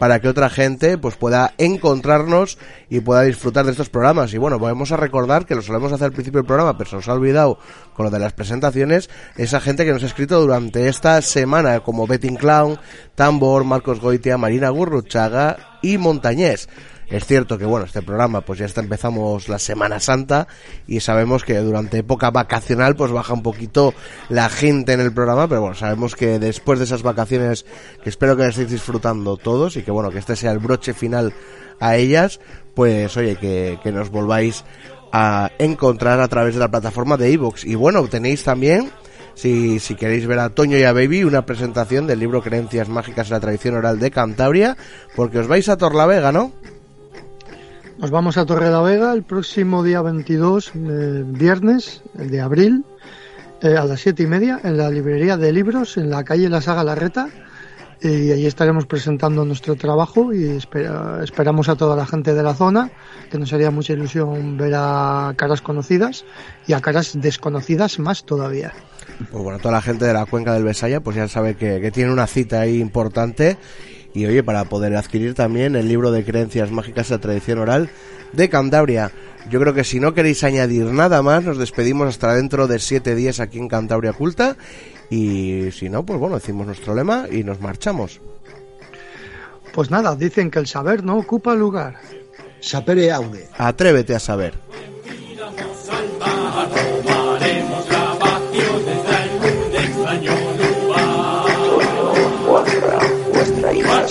para que otra gente pues pueda encontrarnos y pueda disfrutar de estos programas. Y bueno, vamos a recordar que lo solemos hacer al principio del programa, pero se nos ha olvidado con lo de las presentaciones, esa gente que nos ha escrito durante esta semana, como Betting Clown, Tambor, Marcos Goitia, Marina Gurruchaga y Montañés. Es cierto que bueno, este programa pues ya está empezamos la Semana Santa y sabemos que durante época vacacional pues baja un poquito la gente en el programa, pero bueno, sabemos que después de esas vacaciones que espero que estéis disfrutando todos y que bueno, que este sea el broche final a ellas, pues oye, que, que nos volváis a encontrar a través de la plataforma de iVoox. Y bueno, tenéis también si, si, queréis ver a Toño y a Baby, una presentación del libro Creencias Mágicas en la Tradición Oral de Cantabria, porque os vais a Torlavega, ¿no? Nos vamos a Torre la Vega el próximo día 22, viernes, el de abril, eh, a las siete y media en la librería de libros en la calle La Saga Larreta y allí estaremos presentando nuestro trabajo y espera- esperamos a toda la gente de la zona, que nos haría mucha ilusión ver a caras conocidas y a caras desconocidas más todavía. Pues bueno, toda la gente de la cuenca del Besaya pues ya sabe que, que tiene una cita ahí importante y oye, para poder adquirir también el libro de creencias mágicas de tradición oral de Cantabria. Yo creo que si no queréis añadir nada más, nos despedimos hasta dentro de siete días aquí en Cantabria Culta y si no, pues bueno, decimos nuestro lema y nos marchamos. Pues nada, dicen que el saber no ocupa lugar. Sapere aude. Atrévete a saber.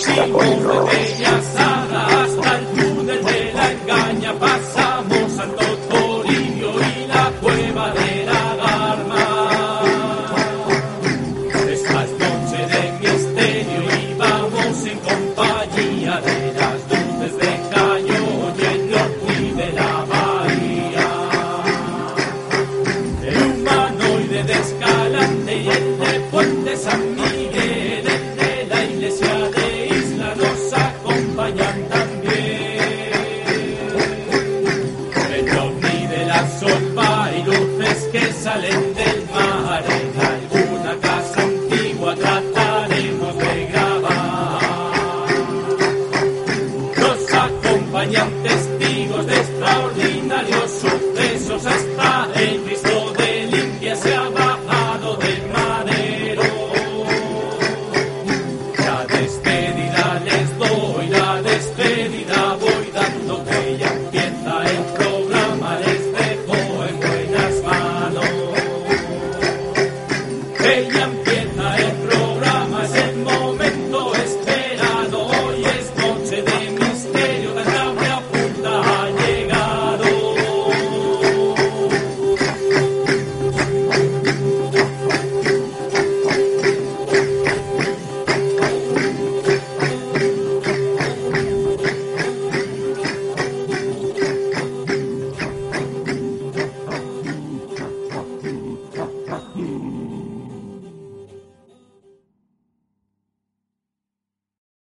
Lugar. vuestra